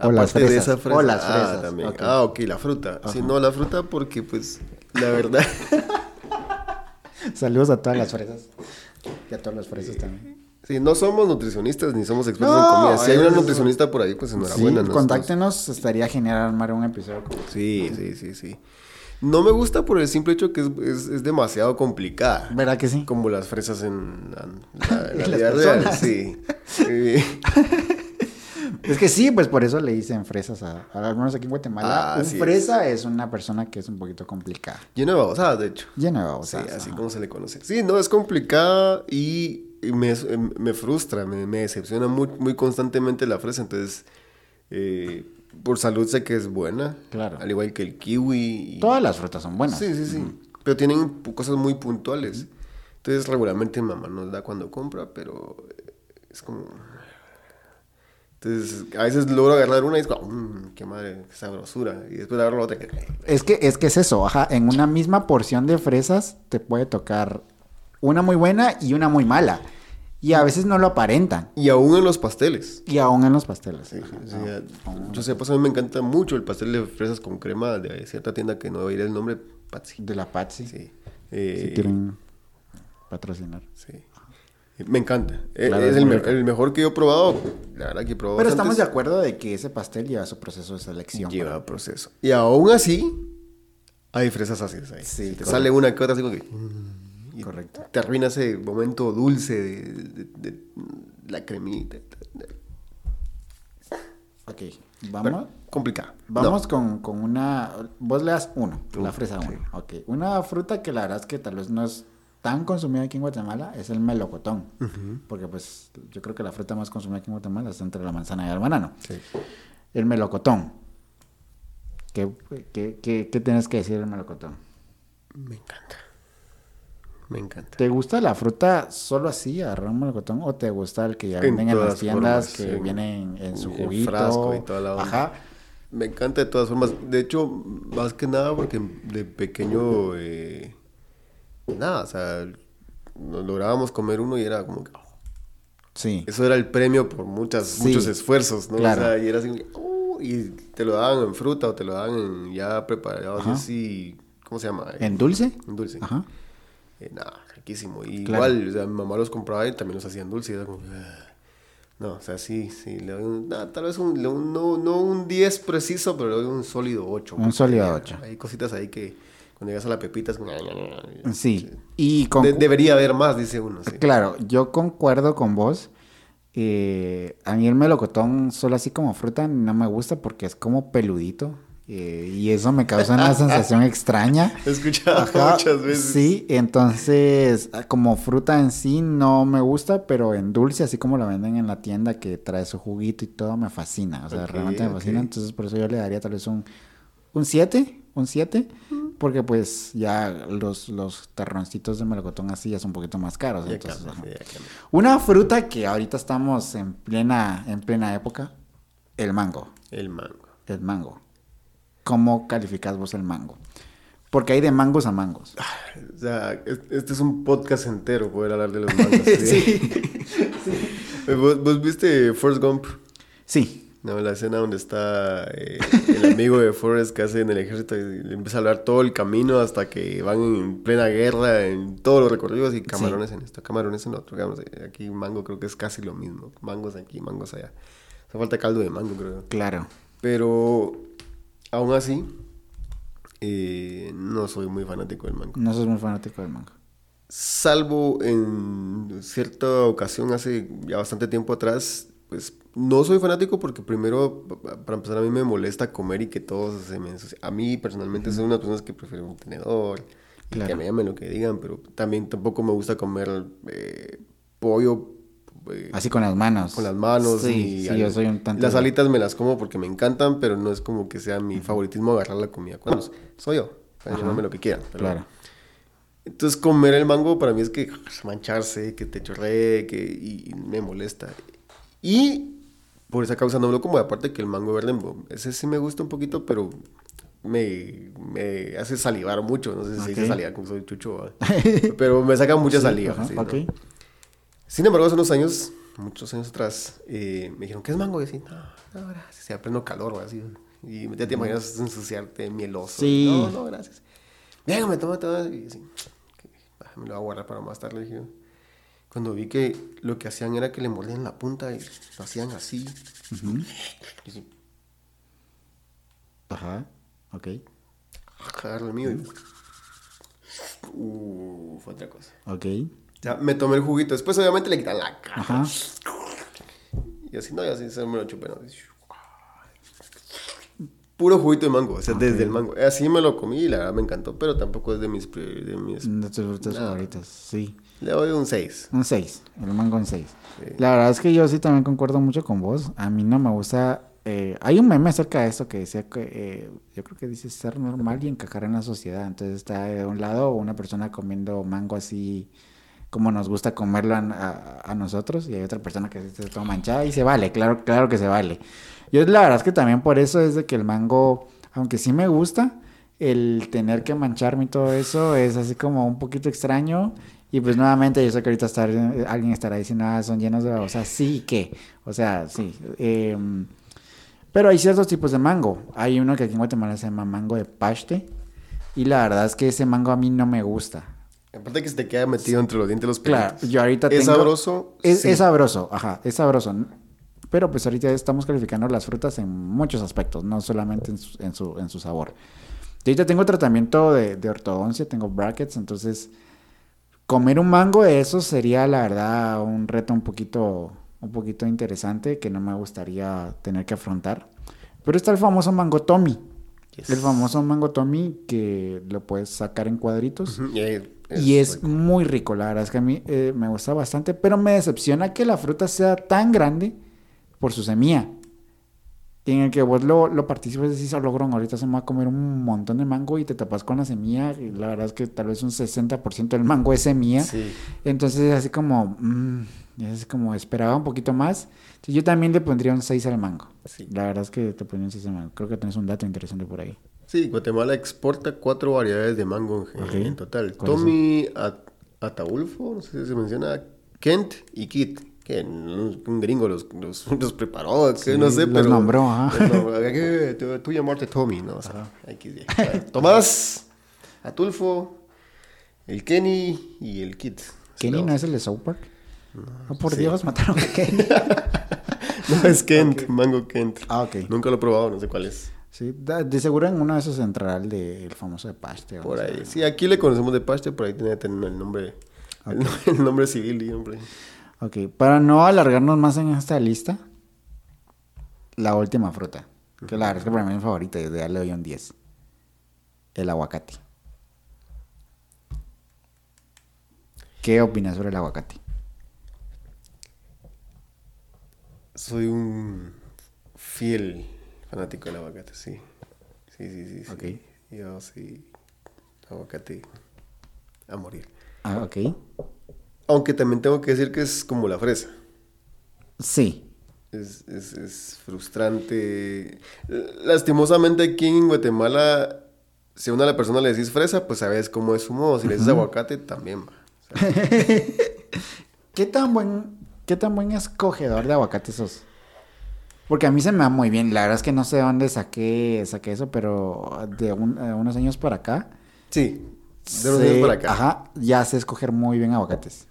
S1: O las
S2: de
S1: fresas.
S2: esa fresa.
S1: O las
S2: Ah,
S1: fresas,
S2: también.
S1: ok.
S2: Ah, ok, la fruta. Sí, no, la fruta porque pues la verdad...
S1: Saludos a todas las fresas. Y a todas las fresas también.
S2: Sí, no somos nutricionistas ni somos expertos
S1: No,
S2: en comida. Si hay una nutricionista por ahí, pues
S1: Sí,
S2: enhorabuena. nosotros-
S1: contáctenos, estaría genial armar un episodio como
S2: Sí, sí, sí, sí. No me gusta por el simple hecho que es, es- es demasiado complicada.
S1: ¿Verdad que sí?
S2: Como las fresas en la,
S1: En
S2: vida real, sí. Sí.
S1: Es que sí, pues por eso le dicen fresas a, al menos aquí en Guatemala.
S2: Ah,
S1: un
S2: así
S1: fresa es. una persona que es un poquito complicada.
S2: Lleno de babosadas, de hecho.
S1: Llena de
S2: Sí,
S1: babosadas,
S2: así
S1: ajá.
S2: como se le conoce. Sí, no, es complicada y me, me frustra, me, me decepciona muy, muy constantemente la fresa. Entonces, eh, por salud sé que es buena.
S1: Claro.
S2: Al igual que el kiwi. y-
S1: Todas las frutas son buenas.
S2: Sí, sí, sí. Pero tienen cosas muy puntuales. Entonces, regularmente mamá nos da cuando compra, pero es como... Entonces, a veces logro agarrar una y es como, mmm, qué madre, qué sabrosura. Y después agarro la otra.
S1: Es que, es que es eso, ajá. En una misma porción de fresas te puede tocar una muy buena y una muy mala. Y a veces no lo aparentan.
S2: Y aún en los pasteles.
S1: Y aún en los pasteles.
S2: Sí, o sea, yo sé, pues a mí me encanta mucho el pastel de fresas con crema de cierta tienda que no diré el nombre, Patsy.
S1: De la Patsy.
S2: Sí.
S1: Si
S2: Eh,
S1: quieren patrocinar.
S2: sí. Me encanta. Eh,
S1: Claro,
S2: es
S1: es
S2: el, me- mejor que yo he probado. La verdad que he probado
S1: Pero estamos de acuerdo de que ese pastel lleva su proceso de selección.
S2: Lleva proceso. Y aún así, hay fresas así. ahí.
S1: Sí,
S2: te
S1: correcto.
S2: sale una que otra así como que... y
S1: Correcto.
S2: Te arruina ese momento dulce de, de- de la cremita.
S1: Ok, vamos.
S2: Complicado.
S1: Vamos con, con una. Vos le das uno, la fresa
S2: sí.
S1: uno. Ok. Una fruta que la verdad es que tal vez no es tan consumida aquí en Guatemala es el melocotón. Porque, pues, yo creo que la fruta más consumida aquí en Guatemala está entre la manzana y el banano.
S2: Sí.
S1: El melocotón. ¿Qué, qué, qué, qué tienes que decir del melocotón?
S2: Me encanta. Me encanta.
S1: ¿Te gusta la fruta solo así, un melocotón? ¿O te gusta el que ya
S2: En
S1: venden en las tiendas,
S2: formas,
S1: que
S2: en-
S1: viene en, en su
S2: en
S1: juguito?
S2: frasco y toda la onda.
S1: Ajá.
S2: Me encanta de todas formas. De hecho, más que nada porque de pequeño, eh, nada, o sea, nos lográbamos comer uno y era como que, oh,
S1: Sí.
S2: eso era el premio por muchas,
S1: Sí,
S2: muchos esfuerzos, ¿no?
S1: claro.
S2: O sea, y era así, oh, y te lo daban en fruta o te lo daban en ya preparado, así, ¿cómo se llama?
S1: ¿En dulce?
S2: En dulce.
S1: Ajá.
S2: Eh, nada, riquísimo. Y
S1: Claro.
S2: Igual, o sea, mi mamá los compraba y también los hacían dulce. Y era como, ah. no, o sea, sí, sí, le doy un, nah, tal vez un, un- no, no un 10 preciso, pero le doy un sólido 8.
S1: Un sólido ocho.
S2: Hay cositas ahí que cuando llegas a la pepita es como, "Ña, Ña, Ña".
S1: Sí. Y con...
S2: De- debería haber más, dice uno. Sí.
S1: Claro, yo concuerdo con vos. Eh, a mí el melocotón solo así como fruta no me gusta porque es como peludito. Eh, y eso me causa una sensación extraña.
S2: He escuchado
S1: Ajá,
S2: muchas veces.
S1: Sí, entonces ah, como fruta en sí no me gusta, pero en dulce, así como la venden en la tienda que trae su juguito y todo, me fascina. O sea, realmente me fascina. Entonces por eso yo le daría tal vez un un 7, un 7, porque pues ya los, los terroncitos de melocotón así ya son un poquito más caros.
S2: Ya
S1: entonces,
S2: cambia,
S1: ajá.
S2: sí, ya cambia.
S1: Una fruta que ahorita estamos en plena, en plena época, el mango.
S2: El mango.
S1: El mango. ¿Cómo calificas vos el mango? Porque hay de mangos a mangos.
S2: O sea, es- este es un podcast entero poder hablar de los mangos. ¿sí? ¿Vos, vos viste Forrest Gump?
S1: Sí.
S2: No, la escena donde está eh, el amigo de Forrest que hace en el ejército y le empieza a hablar todo el camino hasta que van en plena guerra en todos los recorridos y camarones en esto, camarones en otro. Digamos, eh, aquí mango creo que es casi lo mismo. Mangos aquí, mangos allá. Hace falta caldo de mango, creo.
S1: Claro.
S2: Pero aún así, eh, no soy muy fanático del mango.
S1: No sos muy fanático del mango.
S2: Salvo en cierta ocasión hace ya bastante tiempo atrás, pues no soy fanático porque primero, pa- para empezar, a mí me molesta comer y que todo se me. A mí personalmente soy una personas que prefiero un tenedor y
S1: Claro.
S2: que me llamen lo que digan, pero también tampoco me gusta comer eh, pollo eh,
S1: Así con las manos.
S2: con las manos.
S1: Sí,
S2: y
S1: sí,
S2: al-
S1: yo soy un tanto...
S2: Las alitas me las como porque me encantan, pero no es como que sea mi favoritismo agarrar la comida. Cuando soy yo, pueden
S1: Ajá.
S2: llamarme lo que quieran. pero-
S1: Claro.
S2: Entonces comer el mango para mí es que mancharse, que te chorree, que y, y me molesta. Y por esa causa no me lo como. Aparte que el mango verde, ese sí me gusta un poquito, pero me, me hace salivar mucho. No sé si se dice salivar, como soy chucho. pero me saca mucha saliva. sí. Sin embargo, hace unos años, muchos años atrás, eh, me dijeron, ¿qué es mango? Y así, no, no, gracias. Se pleno calor, o así. Y ya te imaginas ensuciarte mieloso.
S1: Sí.
S2: No, no, gracias. Venga, me toma, toma. Y así, "Ok, va, me lo voy a guardar para más tarde. dije. Cuando vi que lo que hacían era que le mordían la punta y lo hacían así. Y así,
S1: Ajá, ok,
S2: agarro el mío y... Uh, fue otra cosa.
S1: ok.
S2: Ya me tomé el juguito. Después, obviamente, le quitan la cara.
S1: Ajá.
S2: Y así, no, y así se me lo chupé, ¿no? Puro juguito de mango, o sea, desde el mango. Así me lo comí y la verdad me encantó, pero tampoco es de mis... De mis
S1: De tus frutas
S2: No.
S1: favoritas, sí.
S2: Le doy un 6.
S1: Un 6, el mango un 6.
S2: Sí.
S1: La verdad es que yo sí también concuerdo mucho con vos. A mí no me gusta. eh, hay un meme acerca de esto que decía que eh, yo creo que dice ser normal y encajar en la sociedad. Entonces está de un lado una persona comiendo mango así como nos gusta comerlo a, nosotros y hay otra persona que se está manchada y se vale, claro, claro que se vale. Yo la verdad es que también por eso es de que el mango, aunque sí me gusta, el tener que mancharme y todo eso es así como un poquito extraño. Y pues nuevamente yo sé que ahorita estar, alguien estará diciendo, ah, son llenos de... O sea, sí, ¿qué? O sea, sí. em, pero hay ciertos tipos de mango. Hay uno que aquí en Guatemala se llama mango de paste. Y la verdad es que ese mango a mí no me gusta.
S2: Aparte que se te queda metido entre los dientes los
S1: Claro,
S2: pelitos.
S1: yo ahorita
S2: ¿Es
S1: tengo...
S2: sabroso?
S1: Es,
S2: Sí.
S1: es sabroso, ajá, es sabroso. Pero pues ahorita estamos calificando las frutas en muchos aspectos, no solamente en su, en su, en su sabor. Yo ahorita tengo tratamiento de, de ortodoncia, tengo brackets, entonces comer un mango de esos sería la verdad un reto un poquito, un poquito interesante que no me gustaría tener que afrontar. Pero está el famoso mango Tommy.
S2: Yes.
S1: El famoso mango Tommy que lo puedes sacar en cuadritos.
S2: Ujú, Y, es,
S1: Y es
S2: rico.
S1: muy rico, la verdad es que a mí eh, me gusta bastante, pero me decepciona que la fruta sea tan grande por su semilla. En el que vos lo, lo y vos decís, "Oh, logrón, ahorita se me va a comer un montón de mango y te tapas con la semilla. Y la verdad es que tal vez un 60% del mango es semilla.
S2: Sí.
S1: Entonces es así como, mm, es como esperaba un poquito más. Entonces, yo también le pondría un 6 al mango.
S2: Sí.
S1: La verdad es que te pondría un 6 al mango. Creo que tenés un dato interesante por ahí.
S2: Sí, Guatemala exporta cuatro variedades de mango en,
S1: Ok.
S2: en total. Tommy, At- Ataulfo, no sé si se menciona, Kent y Kit. Que un gringo los, los, los preparó, que
S1: Sí,
S2: no sé,
S1: los
S2: pero...
S1: nombró, ajá.
S2: los nombró. Tú, tú llamarte Tommy, ¿no? O sea. Tomás, Atulfo, el Kenny y el Kit.
S1: ¿Kenny no es el de South Park? No, por Dios, mataron a Kenny.
S2: No, es Kent, mango Kent.
S1: Ah, ok.
S2: Nunca lo he probado, no sé cuál es.
S1: Sí, de seguro en uno de esos entrará el del famoso de paste.
S2: Por ahí. Sí, aquí le conocemos de paste, por ahí tiene que tener el nombre, el, el nombre civil.
S1: Ok, para no alargarnos más en esta lista, la última fruta, que la verdad es que para mí es mi favorita, yo ya le doy un 10. El aguacate. ¿Qué opinas sobre el aguacate?
S2: Soy un fiel fanático del aguacate, sí. Sí, sí, sí. sí.
S1: Ok.
S2: Yo sí. Aguacate a morir.
S1: Ah, ok.
S2: Aunque también tengo que decir que es como la fresa.
S1: Sí.
S2: Es, es, es frustrante. Lastimosamente aquí en Guatemala, si a una persona le decís fresa, pues sabes cómo es su modo. Si le dices aguacate, también va.
S1: ¿Qué tan buen, qué tan buen escogedor de aguacate sos? Porque a mí se me da muy bien. La verdad es que no sé de dónde saqué, saqué eso, pero de un- eh, unos años para acá.
S2: sí, de unos
S1: sé-
S2: años para acá.
S1: Ajá, ya sé escoger muy bien aguacates.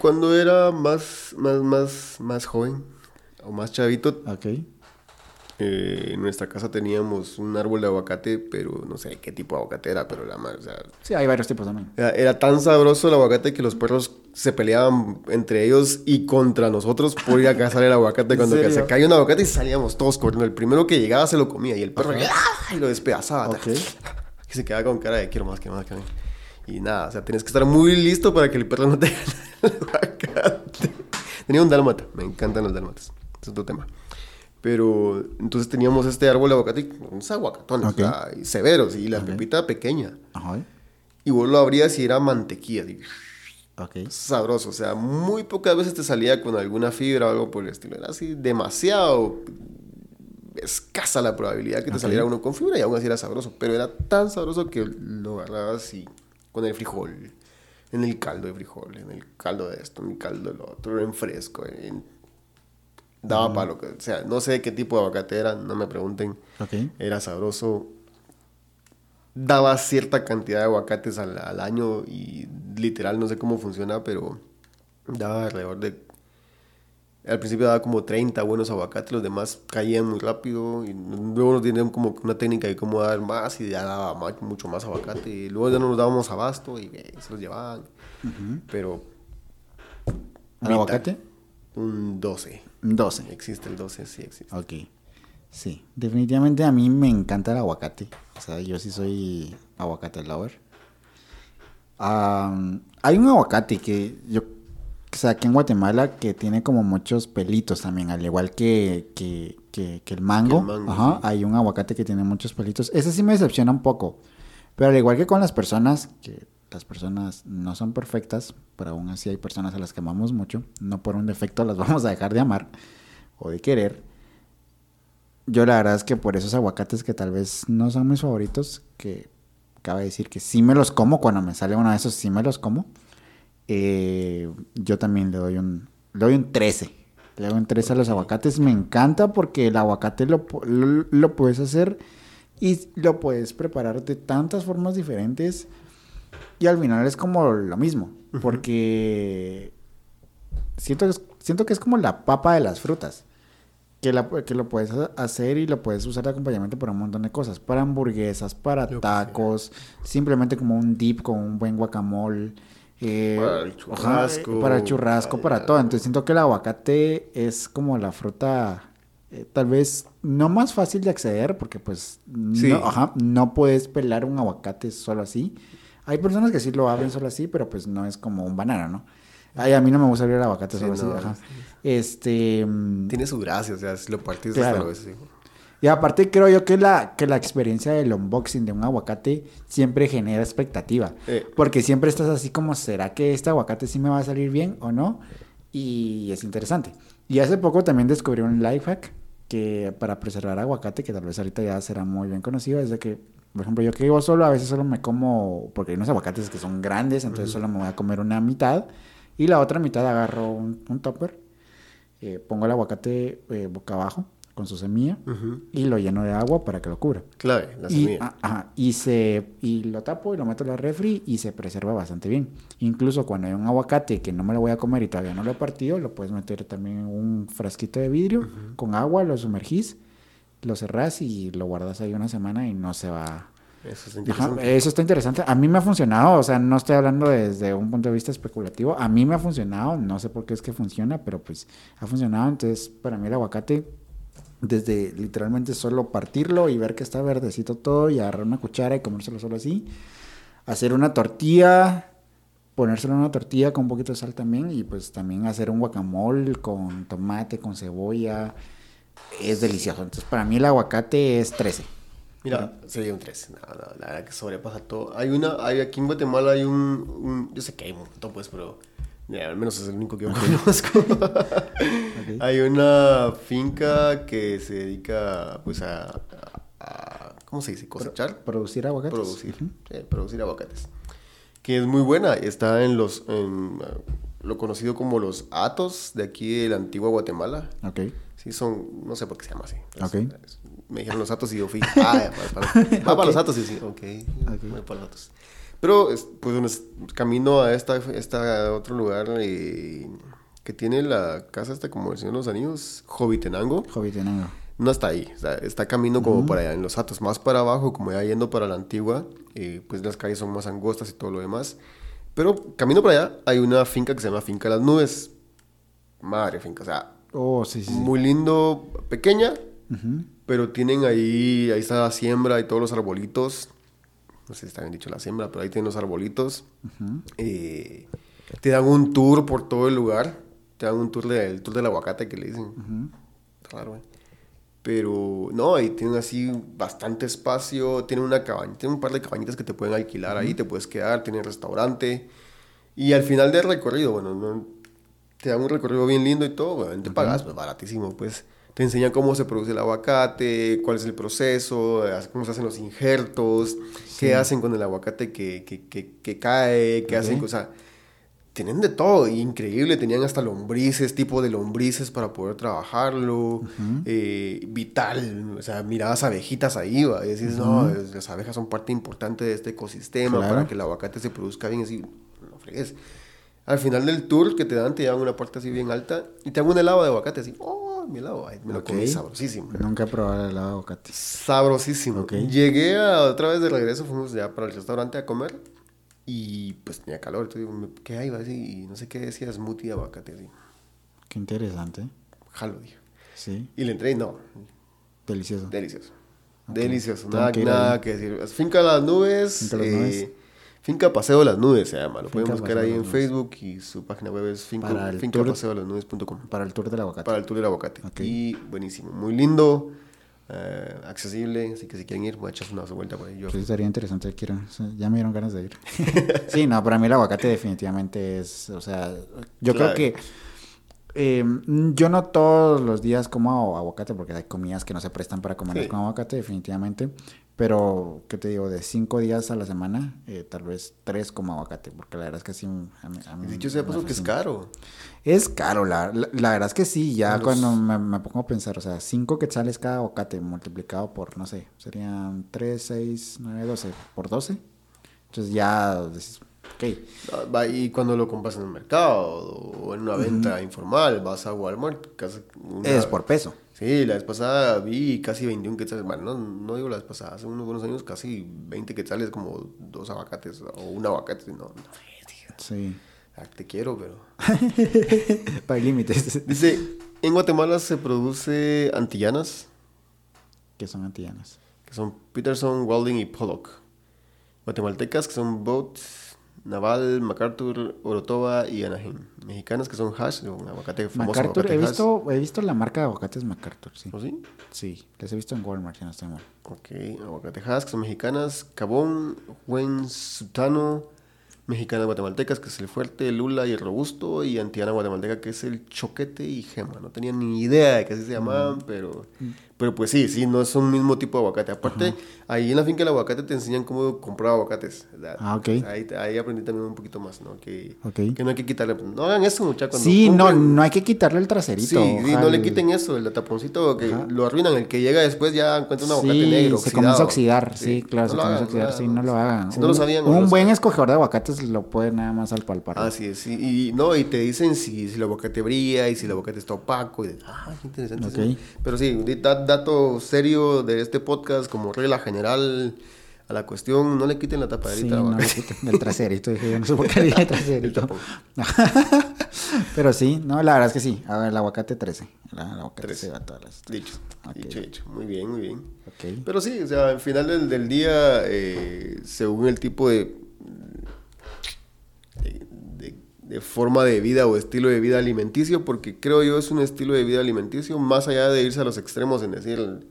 S2: Cuando era más, más, más, más joven o más chavito,
S1: Ok.
S2: eh, en nuestra casa teníamos un árbol de aguacate, pero no sé qué tipo de aguacate era, pero la o sea,
S1: Sí, hay varios tipos también.
S2: era, era tan sabroso el aguacate que los perros se peleaban entre ellos y contra nosotros por ir a cazar el aguacate.
S1: ¿En
S2: Cuando se caía un aguacate y salíamos todos corriendo. El primero que llegaba se lo comía y el perro ¡ah! y lo despedazaba.
S1: Ok.
S2: Y se quedaba con cara de quiero más, quiero más, quiero más. Y nada, o sea, tienes que estar muy listo para que el perro no te gane el aguacate. Tenía un dálmata, me encantan los dálmatas. Es otro tema. Pero entonces teníamos este árbol de aguacate, unos aguacatones,
S1: Ok.
S2: o sea, severos, y la pepita pequeña.
S1: Ajá.
S2: Y vos lo abrías y era mantequilla,
S1: Ok.
S2: sabroso. O sea, muy pocas veces te salía con alguna fibra o algo por el estilo. Era así demasiado escasa la probabilidad que te saliera uno con fibra y aún así era sabroso. Pero era tan sabroso que lo agarrabas y con el frijol, en el caldo de frijol, en el caldo de esto, en el caldo de lo otro, en fresco, en... Daba para lo que... O sea, no sé qué tipo de aguacate era, no me pregunten.
S1: Ok.
S2: Era sabroso. Daba cierta cantidad de aguacates al, al año y literal no sé cómo funciona, pero daba alrededor de... Al principio daba como 30 buenos aguacates, los demás caían muy rápido y luego nos tenían como una técnica de cómo dar más y ya daba más- mucho más aguacate. Y luego ya no nos dábamos abasto y eh, se los llevaban. Pero...
S1: ¿El
S2: mitad.
S1: aguacate?
S2: Un 12.
S1: 12.
S2: Existe el 12, sí existe.
S1: Ok. Sí, definitivamente a mí me encanta el aguacate. O sea, yo sí soy aguacate lover. Am, hay un aguacate que yo saqué en Guatemala que tiene como muchos pelitos también, al igual que, que, que- que el mango.
S2: Que el mango,
S1: Ajá,
S2: sí.
S1: hay un aguacate que tiene muchos pelitos. Ese sí me decepciona un poco. Pero al igual que con las personas, que las personas no son perfectas, pero aún así hay personas a las que amamos mucho, no por un defecto las vamos a dejar de amar o de querer. Yo la verdad es que por esos aguacates que tal vez no son mis favoritos, que cabe decir que sí me los como, cuando me sale uno de esos sí me los como, eh, yo también le doy un, le doy un 13. Le doy un 13 a los aguacates. Me encanta porque el aguacate lo, lo, lo puedes hacer y lo puedes preparar de tantas formas diferentes. Y al final es como lo mismo. Porque siento, siento que es como la papa de las frutas. Que, la, que lo puedes ha- hacer y lo puedes usar de acompañamiento para un montón de cosas. Para hamburguesas, para tacos, simplemente como un dip con un buen guacamole. eh,
S2: Para el churrasco,
S1: para el churrasco, para- todo. Entonces siento que el aguacate es como la fruta eh, tal vez no más fácil de acceder porque pues
S2: Sí.
S1: no, ajá, no puedes pelar un aguacate solo así. Hay personas que sí lo abren solo así, pero pues no es como un banano, ¿no? Ay, a mí no me gusta abrir el aguacate
S2: Sí,
S1: solo así,
S2: no,
S1: ajá.
S2: sí.
S1: Este... mm,
S2: Tiene su gracia, o sea, si lo partís
S1: Claro.
S2: hasta lo ves así.
S1: Y aparte creo yo que la, que la experiencia del unboxing de un aguacate siempre genera expectativa.
S2: Eh.
S1: Porque siempre estás así como, ¿será que este aguacate sí me va a salir bien o no? Y es interesante. Y hace poco también descubrí un life hack que para preservar aguacate, que tal vez ahorita ya será muy bien conocido, es de que, por ejemplo, yo que vivo solo, a veces solo me como, porque hay unos aguacates que son grandes, entonces solo me voy a comer una mitad y la otra mitad agarro un, un topper, eh, pongo el aguacate eh, boca abajo con su semilla y lo lleno de agua para que lo cubra.
S2: Clave, la
S1: Y,
S2: semilla.
S1: ah, ajá, y, se, y lo tapo y lo meto en la refri y se preserva bastante bien. Incluso cuando hay un aguacate que no me lo voy a comer y todavía no lo he partido, lo puedes meter también en un frasquito de vidrio con agua, lo sumergís, lo cerrás y lo guardas ahí una semana y no se va...
S2: Eso es
S1: Ajá,
S2: interesante.
S1: eso está interesante. A mí me ha funcionado, o sea, no estoy hablando desde un punto de vista especulativo. A mí me ha funcionado, no sé por qué es que funciona, pero pues ha funcionado. Entonces, para mí el aguacate, desde literalmente solo partirlo y ver que está verdecito todo y agarrar una cuchara y comérselo solo así. Hacer una tortilla, ponérselo en una tortilla con un poquito de sal también y pues también hacer un guacamole con tomate, con cebolla. Es delicioso. Entonces, para mí el aguacate es 13.
S2: Mira, sería un 3. No, no, la verdad que sobrepasa todo. Hay una, hay aquí en Guatemala hay un, un- yo sé que hay un montón pues, pero al menos es el único que yo conozco. Hay una finca que se dedica pues a, ¿cómo se dice? Cosechar.
S1: Producir aguacates.
S2: Producir, producir aguacates. Que es muy buena. Está en los, en, uh, lo conocido como los Atos de aquí de la antigua Guatemala.
S1: Ok.
S2: Sí, son, no sé por qué se llama así.
S1: Ok.
S2: es- me dijeron los Atos y yo fui, ah, para, para- va para los
S1: Ok.
S2: Atos y sí, ok,
S1: Ok.
S2: voy para los Atos. Pero, es- pues, camino a esta, esta otro lugar eh, que tiene la casa esta como el Señor de los Anillos, Hobbitenango.
S1: Jovitenango.
S2: No está ahí, está, está camino como para allá, en los Atos, más para abajo, como ya yendo para la antigua, eh, pues las calles son más angostas y todo lo demás. Pero camino para allá hay una finca que se llama Finca Las Nubes. Madre finca, o sea,
S1: Oh, sí, sí.
S2: muy lindo, pequeña,
S1: Ujú.
S2: Pero tienen ahí, ahí está la siembra y todos los arbolitos. No sé si está bien dicho la siembra, pero ahí tienen los arbolitos. Eh, te dan un tour por todo el lugar. te dan un tour del tour del aguacate que le dicen. Raro, güey. Pero no, ahí tienen así bastante espacio, tienen una cabaña, tienen un par de cabañitas que te pueden alquilar ahí, te puedes quedar, tienen restaurante. Y al final del recorrido, bueno, no, te dan un recorrido bien lindo y todo, bueno, te pagas, pues baratísimo, pues te enseñan cómo se produce el aguacate, cuál es el proceso, cómo se hacen los injertos, qué hacen con el aguacate que, que, que, que cae, qué hacen, o sea, tienen de todo, increíble, tenían hasta lombrices, tipo de lombrices para poder trabajarlo, eh, vital, o sea, mirabas abejitas ahí, ¿va? y decís, no, las abejas son parte importante de este ecosistema para que el aguacate se produzca bien, así, no fregues. Al final del tour que te dan, te llevan una parte así bien alta y te dan un helado de aguacate así, oh, mi helado, me lo comí sabrosísimo.
S1: Nunca he probado el helado de aguacate.
S2: Sabrosísimo. Llegué a, otra vez de regreso, fuimos ya para el restaurante a comer y pues tenía calor, entonces ¿qué hay? Y no sé qué decía, smoothie de aguacate, así.
S1: Qué interesante.
S2: Jalo, dije.
S1: Sí.
S2: Y le entré y no.
S1: Delicioso.
S2: Delicioso. Delicioso. Nada, que, nada que decir. Finca las Nubes. Finca las Nubes. Eh, finca Paseo de las Nubes se llama. Lo pueden buscar ahí en Facebook y su página web es finca, fincapaseodelasnubes.com.
S1: Para el tour del aguacate.
S2: Para el tour del aguacate. Y buenísimo. Muy lindo. Eh, accesible, así que si quieren ir, voy a echar una vuelta por ahí. Yo.
S1: Sí, sería interesante, quiero, ya me dieron ganas de ir. sí, no, para mí el aguacate definitivamente es, o sea, yo creo que eh, yo no todos los días como aguacate porque hay comidas que no se prestan para comer con aguacate, definitivamente. Pero, ¿qué te digo? De cinco días a la semana, eh, tal vez tres como aguacate, porque la verdad es que sí. A mí, a
S2: dicho sea, pues que es caro.
S1: Es caro, la, la, verdad es que sí. Ya cuando me, me, pongo a pensar, o sea, cinco quetzales cada aguacate multiplicado por, no sé, serían tres, seis, nueve, doce, por doce. Entonces ya Okay.
S2: Y cuando lo compras en el mercado o en una venta informal, vas a Walmart.
S1: Es por peso.
S2: Sí, la vez pasada vi casi 21 quetzales. Bueno, no, no digo la vez pasada, hace unos buenos años casi 20 quetzales, como dos aguacates o un aguacate. No, no
S1: Sí.
S2: Ah, te quiero, pero.
S1: Para límites.
S2: Dice: en Guatemala se produce antillanas.
S1: ¿Qué son antillanas?
S2: Que son Peterson, Welding y Pollock. Guatemaltecas, que son Boats. Naval, MacArthur, Orotova y Anaheim. Mexicanas que son hash, un aguacate famoso.
S1: MacArthur, he, visto, he visto la marca de aguacates MacArthur, sí.
S2: ¿O sí?
S1: Sí, les he visto en Walmart, si no estoy mal.
S2: Ok, aguacate hash, que son mexicanas. Cabón, Buen Sutano, mexicanas guatemaltecas, que es el fuerte, lula y el robusto, y antiana guatemalteca, que es el choquete y gema. No tenía ni idea de que así se llamaban, mm. pero mm. Pero pues sí, sí, no es un mismo tipo de aguacate. Aparte, ahí en la finca del aguacate te enseñan cómo comprar aguacates.
S1: Ah, ok.
S2: Ahí, ahí, aprendí también un poquito más, ¿no? Que, que no hay que quitarle. No hagan eso, muchachos.
S1: Sí, no, no hay que quitarle el traserito.
S2: Sí, no le quiten eso, el taponcito que lo arruinan. El que llega después ya encuentra un aguacate negro.
S1: Se comienza a oxidar, sí, claro, se comienza a oxidar. Sí, no lo hagan.
S2: Si no lo sabían.
S1: Un, buen escogedor de aguacates lo puede nada más al palpar.
S2: Así es, sí. Y, no, y te dicen si, si el aguacate brilla y si el aguacate está opaco. Y, ah, qué interesante. Okay. Pero sí, dato serio de este podcast, como regla general a la cuestión, no le quiten la tapaderita.
S1: Sí, no le quiten el traserito, dije, no sé por qué dije traserito. Pero sí, no, la verdad es que sí. A ver, el aguacate 13. El, aguacate 13. va a todas las...
S2: Dicho, dicho, dicho. Muy bien, muy bien. Okay. Pero sí, o sea, al final del, del día, eh, según el tipo de, de, forma de vida o estilo de vida alimenticio, porque creo yo es un estilo de vida alimenticio, más allá de irse a los extremos en decir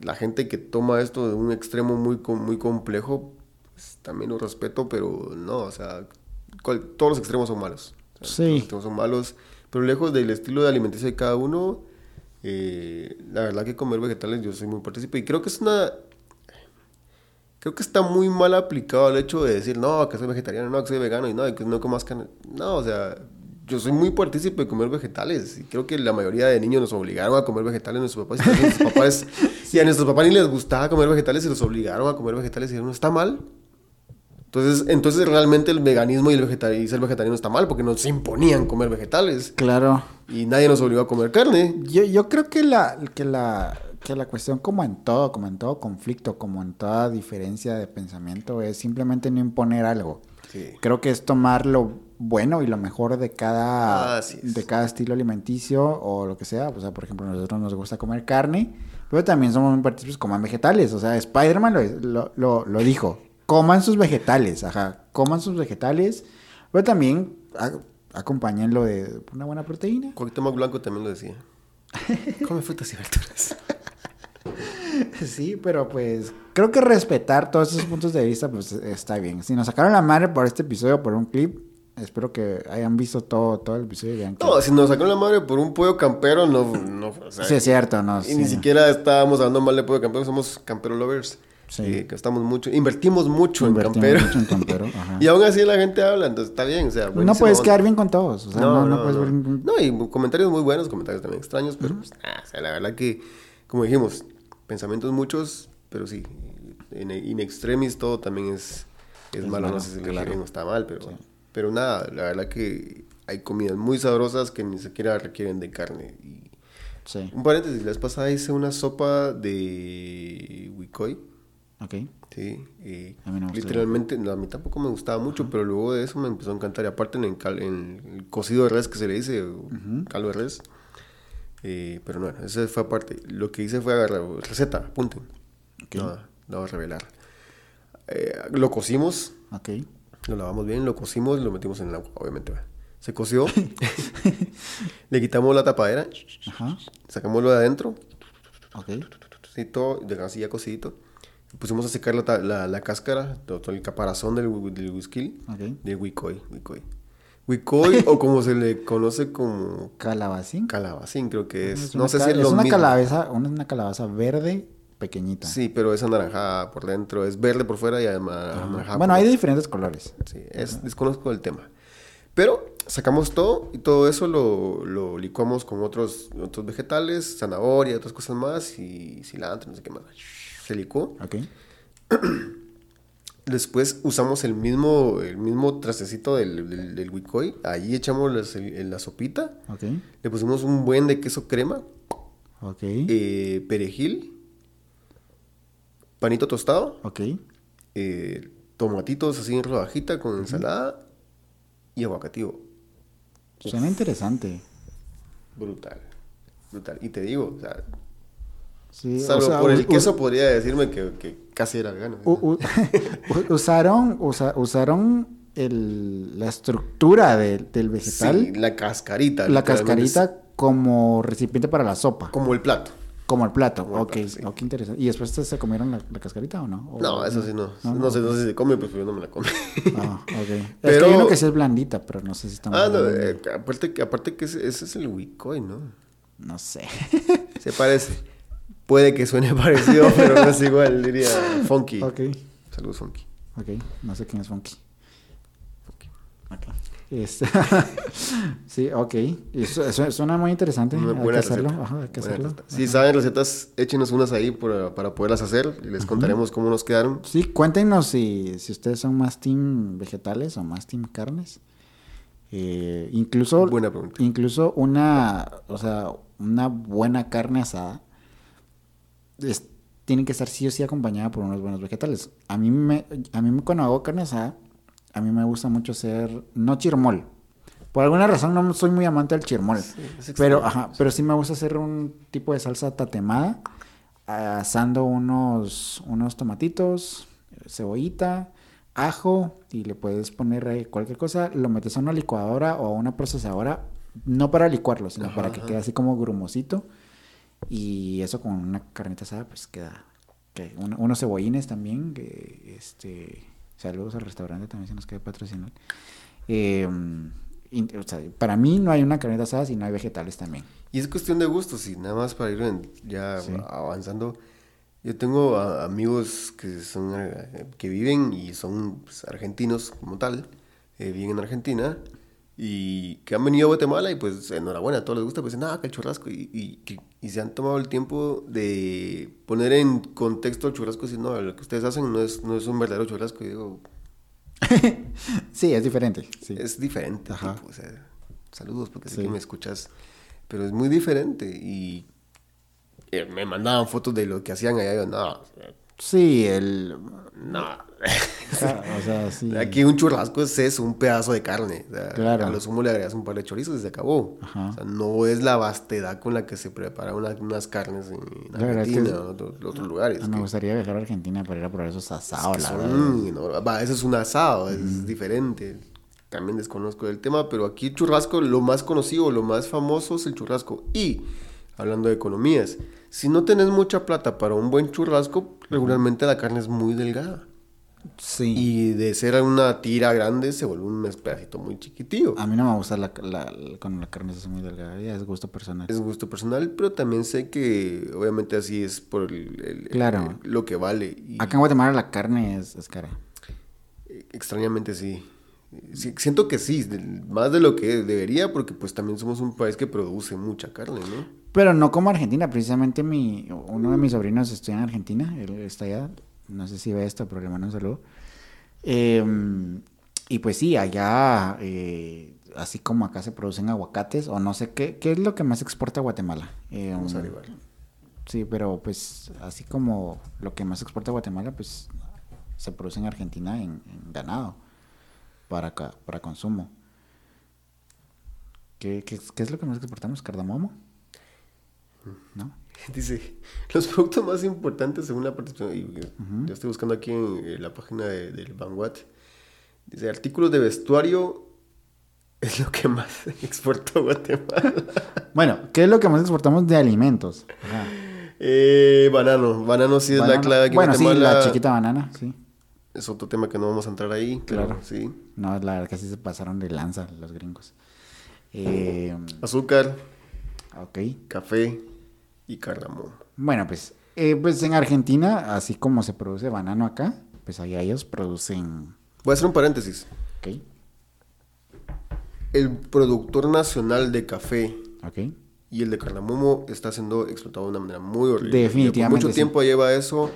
S2: la gente que toma esto de un extremo muy, muy complejo, pues, también lo respeto, pero no, o sea, todos los extremos son malos.
S1: sí.
S2: los extremos son malos, pero lejos del estilo de alimentación de cada uno, eh, la verdad que comer vegetales yo soy muy partícipe y creo que es una... Creo que está muy mal aplicado el hecho de decir, no, que soy vegetariano, no, que soy vegano y no, que no comas carne. No, o sea, yo soy muy partícipe de comer vegetales y creo que la mayoría de niños nos obligaron a comer vegetales nuestros papás. Y a nuestros papás, si a nuestros papás ni les gustaba comer vegetales y los obligaron a comer vegetales y dijeron, está mal. Entonces, entonces realmente el veganismo y el vegetariano, ser vegetariano está mal porque nos imponían comer vegetales.
S1: Claro.
S2: Y nadie nos obligó a comer carne.
S1: Yo, yo creo que la, que la, que la cuestión como en todo, como en todo conflicto, como en toda diferencia de pensamiento, es simplemente no imponer algo. Creo que es tomar lo bueno y lo mejor de cada, de cada estilo alimenticio o lo que sea. O sea, por ejemplo, a nosotros nos gusta comer carne, pero también somos muy partícipes, coman vegetales. O sea, Spider-Man lo, lo, lo, dijo, coman sus vegetales, ajá, coman sus vegetales, pero también acompáñenlo de una buena proteína.
S2: Cuauhtémoc Blanco también lo decía. Come frutas y verduras.
S1: Sí, pero pues creo que respetar todos esos puntos de vista pues está bien. Si nos sacaron la madre por este episodio, por un clip, espero que hayan visto todo, todo el episodio y.
S2: No, si nos sacaron la madre por un pollo campero, no, no, o sea,
S1: Sí, es cierto, no.
S2: Y
S1: sí.
S2: ni siquiera estábamos hablando mal de pollo campero, somos campero lovers.
S1: Sí.
S2: Que estamos mucho, invertimos mucho
S1: Invertimos
S2: en campero.
S1: mucho en campero, ajá.
S2: y aún así la gente habla, entonces está bien, o sea,
S1: No puedes
S2: onda.
S1: quedar bien con todos, o sea, no, no, puedes ver...
S2: No, y comentarios muy buenos, comentarios también extraños, pero pues, ah, o sea, la verdad que, como dijimos, pensamientos muchos, pero sí, en, in extremis todo también es, es,
S1: Es
S2: malo,
S1: malo,
S2: no sé si
S1: claro.
S2: no está mal, pero, pero nada, la verdad que hay comidas muy sabrosas que ni siquiera requieren de carne. Y,
S1: Sí,
S2: un paréntesis, la vez pasada hice una sopa de huicoy.
S1: ok.
S2: Sí, y
S1: A mí no me
S2: literalmente, no, a mí tampoco me gustaba mucho, pero luego de eso me empezó a encantar. Y aparte en el, cal- en el cocido de res que se le dice, o caldo de res. Eh, pero no, eso fue aparte. Lo que hice fue agarrar receta, apunten.
S1: Ok.
S2: No, no voy a revelar. Eh, lo cocimos,
S1: Ok.
S2: lo lavamos bien, lo cocimos, lo metimos en el agua, obviamente. Se coció, le quitamos la tapadera,
S1: Ajá.
S2: sacamos lo de adentro,
S1: Ok.
S2: Sí, todo, de así ya cocidito. Pusimos a secar la, la, la cáscara, todo, todo el caparazón del, del whisky,
S1: Ok.
S2: de huicoy, huicoy. Huicoy, o como se le conoce como
S1: Calabacín.
S2: calabacín, creo que es.
S1: una
S2: no sé si es lo
S1: una
S2: mismo.
S1: calabaza, una, una calabaza verde pequeñita.
S2: Sí, pero es anaranjada por dentro, es verde por fuera y además anaranjada
S1: Bueno,
S2: por
S1: hay de diferentes colores.
S2: Sí, es, desconozco el tema. Pero sacamos todo y todo eso lo, lo licuamos con otros, otros vegetales, zanahoria, otras cosas más y cilantro, no sé qué más. Se licuó.
S1: Ok.
S2: Después usamos el mismo, el mismo trastecito del, del, del. Ahí echamos las- el- la sopita. Le pusimos un buen de queso crema, eh, perejil, panito tostado, eh, tomatitos así en rodajita con ensalada y aguacativo.
S1: Suena interesante.
S2: Brutal. Brutal. Y te digo, o sea,
S1: Sí, o
S2: salvo
S1: sea,
S2: por el queso podría decirme que, que casi era vegano.
S1: usaron, usa- usaron el, la estructura del- del vegetal,
S2: Sí, la cascarita.
S1: la
S2: literalmente es
S1: cascarita como recipiente para la sopa,
S2: Como el plato.
S1: como el plato.
S2: Como el
S1: ok,
S2: plato, sí.
S1: interesante. ¿Y después se comieron la, la cascarita o no? ¿O-
S2: No, eso sí no.
S1: No,
S2: No,
S1: no,
S2: sé, no sé si se come, pues yo no me la come.
S1: Ah, ok. es
S2: Pero-
S1: que hay uno que sí es blandita, pero no sé si estamos
S2: ah, no,
S1: de-
S2: eh, aparte, que- aparte que ese, ese es el Wicoy, ¿no?
S1: No sé.
S2: Se parece. Puede que suene parecido, pero no es igual, diría Funky.
S1: ok.
S2: Saludos, Funky.
S1: Ok, no sé quién es Funky.
S2: Funky.
S1: Ok. Este, sí, ok. Suena muy interesante.
S2: Una
S1: hay que
S2: buena
S1: hacerlo. Ajá, hay que
S2: Buena
S1: hacerlo.
S2: Si saben recetas, échenos unas ahí para, para poderlas hacer y les contaremos cómo nos quedaron.
S1: Sí, cuéntenos si, si ustedes son más team vegetales o más team carnes. Eh, incluso,
S2: Buena pregunta.
S1: incluso una, o sea, una buena carne asada es- tiene que estar sí o sí acompañada por unos buenos vegetales. A mí me, a mí cuando hago carne asada, a mí me gusta mucho hacer, no chirmol. Por alguna razón no soy muy amante del chirmol. pero, ajá, pero sí me gusta hacer un tipo de salsa tatemada, asando unos, unos tomatitos, cebollita, ajo, y le puedes poner ahí cualquier cosa, lo metes a una licuadora o a una procesadora, no para licuarlo, sino
S2: Ajá,
S1: para que
S2: ajá.
S1: quede así como grumosito. Y eso con una carnita asada, pues queda. que un- unos cebollines también. Que, este, saludos al restaurante también se nos queda patrocinar. Eh, y, o sea, para mí no hay una carnita asada si no hay vegetales también.
S2: Y es cuestión de gustos, y nada más para ir en- ya
S1: Sí.
S2: avanzando. Yo tengo a- amigos que son eh, que viven y son pues, argentinos como tal, eh, viven en Argentina y que han venido a Guatemala y pues enhorabuena, a todos les gusta, pues nada, que el churrasco y, y, se han tomado el tiempo de poner en contexto el churrasco decir, no, lo que ustedes hacen no es, no es un verdadero churrasco. Y digo,
S1: Sí, es diferente. Sí.
S2: es diferente,
S1: Ajá.
S2: tipo, o sea, saludos porque sé
S1: Sí.
S2: que me escuchas, pero es muy diferente y eh, me mandaban fotos de lo que hacían allá y yo, no,
S1: Sí, el.
S2: no.
S1: O sea, sí.
S2: Aquí un churrasco es eso, un pedazo de carne. o sea,
S1: Claro.
S2: A lo sumo le agregas un par de chorizos y se acabó.
S1: Ajá.
S2: O sea, no es la vastedad con la que se prepara una- unas carnes en
S1: es que
S2: Argentina
S1: es-
S2: o en otros, otros lugares.
S1: Me
S2: que-
S1: gustaría viajar a Argentina para ir a probar esos asados,
S2: que
S1: la
S2: son
S1: verdad.
S2: enormes. Va, eso es un asado, es diferente. también desconozco del tema, pero aquí churrasco, lo más conocido, lo más famoso es el churrasco. Y, hablando de economías, si no tenés mucha plata para un buen churrasco, regularmente la carne es muy delgada.
S1: Sí.
S2: Y de ser una tira grande se vuelve un pedacito muy chiquitillo.
S1: A mí no me gusta la, la, con la carne es muy delgada, ya es gusto personal.
S2: Es gusto personal, pero también sé que obviamente así es por el, el-
S1: Claro.
S2: el- lo que vale. Y
S1: Acá en Guatemala la carne es, es cara.
S2: extrañamente sí. Siento que sí, más de lo que debería, porque pues también somos un país que produce mucha carne, ¿no?
S1: Pero no como Argentina, precisamente mi, uno de mis sobrinos estudia en Argentina, él está allá, no sé si ve esto, pero le mando un saludo. Eh, y pues sí, allá, eh, así como acá se producen aguacates, o no sé qué, ¿qué es lo que más exporta Guatemala? Eh,
S2: Vamos a averiguar.
S1: Sí, pero pues así como lo que más exporta Guatemala, pues se produce en Argentina en, en ganado para, para consumo. ¿Qué, qué, qué es lo que más exportamos? ¿Cardamomo? ¿No?
S2: Dice, los productos más importantes según la participación, y eh, yo estoy buscando aquí en eh, la página de- del Vanguard, dice, artículos de vestuario es lo que más exporta Guatemala.
S1: Bueno, ¿qué es lo que más exportamos de alimentos?
S2: Eh, banano, banano sí es la clave aquí en
S1: Bueno, sí, la chiquita banana, sí.
S2: Es otro tema que no vamos a entrar ahí, claro,
S1: Claro.
S2: sí.
S1: No, la verdad que sí se pasaron de lanza los gringos. Eh,
S2: Azúcar,
S1: ok.
S2: café y cardamomo.
S1: Bueno, pues, eh, pues en Argentina, así como se produce banano acá, pues allá ellos producen...
S2: Voy a hacer un paréntesis.
S1: Ok,
S2: El productor nacional de café y el de cardamomo está siendo explotado de una manera muy horrible.
S1: Definitivamente,
S2: mucho
S1: sí.
S2: tiempo lleva eso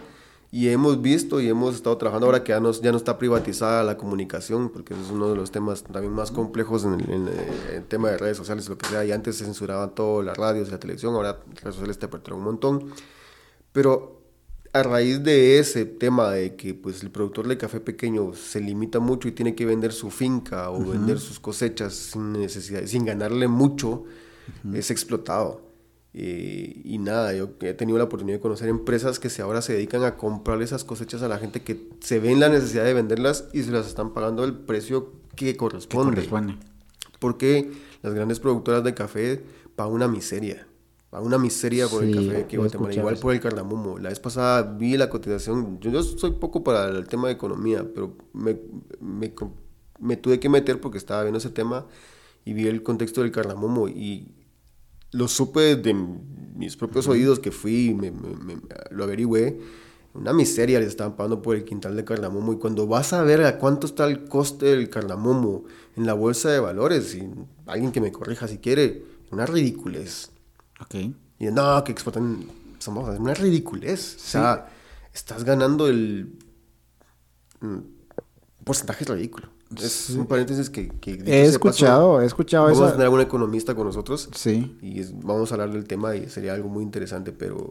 S2: y hemos visto y hemos estado trabajando ahora que ya no, ya no está privatizada la comunicación, porque es uno de los temas también más complejos en el, en tema de redes sociales, lo que sea, y antes se censuraban todo, las radios y la televisión, ahora las redes sociales te aperturan un montón. Pero a raíz de ese tema de que pues el productor de café pequeño se limita mucho y tiene que vender su finca o vender sus cosechas sin necesidad, sin ganarle mucho, es explotado. Eh, y nada, yo he tenido la oportunidad de conocer empresas que se ahora se dedican a comprar esas cosechas a la gente que se ven la necesidad de venderlas y se las están pagando el precio que
S1: ¿Qué
S2: corresponde.
S1: corresponde?
S2: Porque las grandes productoras de café pagan una miseria. Pagan una miseria por el
S1: Sí,
S2: café que Guatemala. Igual por el cardamomo. La vez pasada vi la cotización. Yo, yo soy poco para el tema de economía, pero me, me, me tuve que meter porque estaba viendo ese tema y vi el contexto del cardamomo y lo supe de mis propios oídos que fui me, me- me- lo averigüé. Una miseria les estaban pagando por el quintal de cardamomo. Y cuando vas a ver a cuánto está el coste del cardamomo en la bolsa de valores, y alguien que me corrija si quiere, una ridiculez.
S1: Ok.
S2: Y no, que exportan. Somos una ridiculez. O sea, estás ganando el. mm, porcentaje ridículo. Es un paréntesis que. que
S1: He
S2: de paso,
S1: escuchado, he escuchado
S2: Vamos a
S1: eso.
S2: tener algún economista con nosotros.
S1: Sí.
S2: Y es- vamos a hablar del tema y sería algo muy interesante, pero.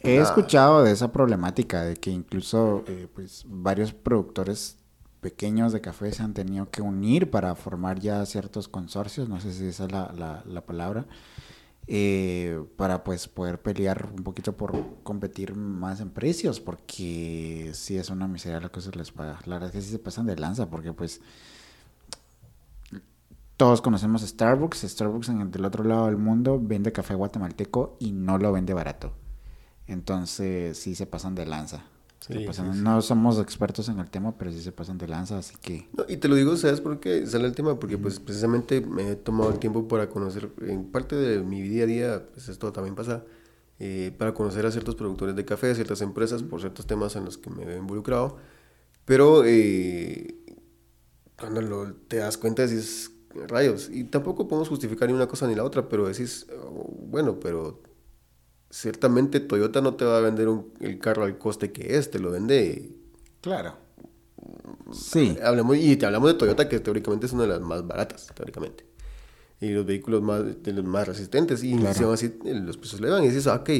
S1: He
S2: nada.
S1: escuchado de esa problemática, de que incluso eh, pues, varios productores pequeños de café se han tenido que unir para formar ya ciertos consorcios, no sé si esa es la, la- la palabra, eh, para pues poder pelear un poquito por competir más en precios, porque sí es una miseria la que se les paga. La verdad es que sí se pasan de lanza, porque pues todos conocemos Starbucks, Starbucks en el otro lado del mundo vende café guatemalteco y no lo vende barato. Entonces sí se pasan de lanza.
S2: Sí,
S1: pasan-
S2: sí, sí.
S1: No somos expertos en el tema, pero sí se pasan de lanza, así que...
S2: No, y te lo digo, ¿sabes por qué sale el tema? Porque pues precisamente me he tomado el tiempo para conocer, en parte de mi día a día, pues esto también pasa, eh, para conocer a ciertos productores de café, a ciertas empresas, por ciertos temas en los que me he involucrado. Pero eh, cuando lo- te das cuenta decís, rayos, y tampoco podemos justificar ni una cosa ni la otra, pero decís, oh, bueno, pero ciertamente Toyota no te va a vender un- el carro al coste que es, te lo vende
S1: Claro. Sí.
S2: Hablamos, y te hablamos de Toyota, que teóricamente es una de las más baratas, teóricamente. Y los vehículos más, de los más resistentes. Y
S1: Claro.
S2: así eh, los precios le van y dices, ah, ok,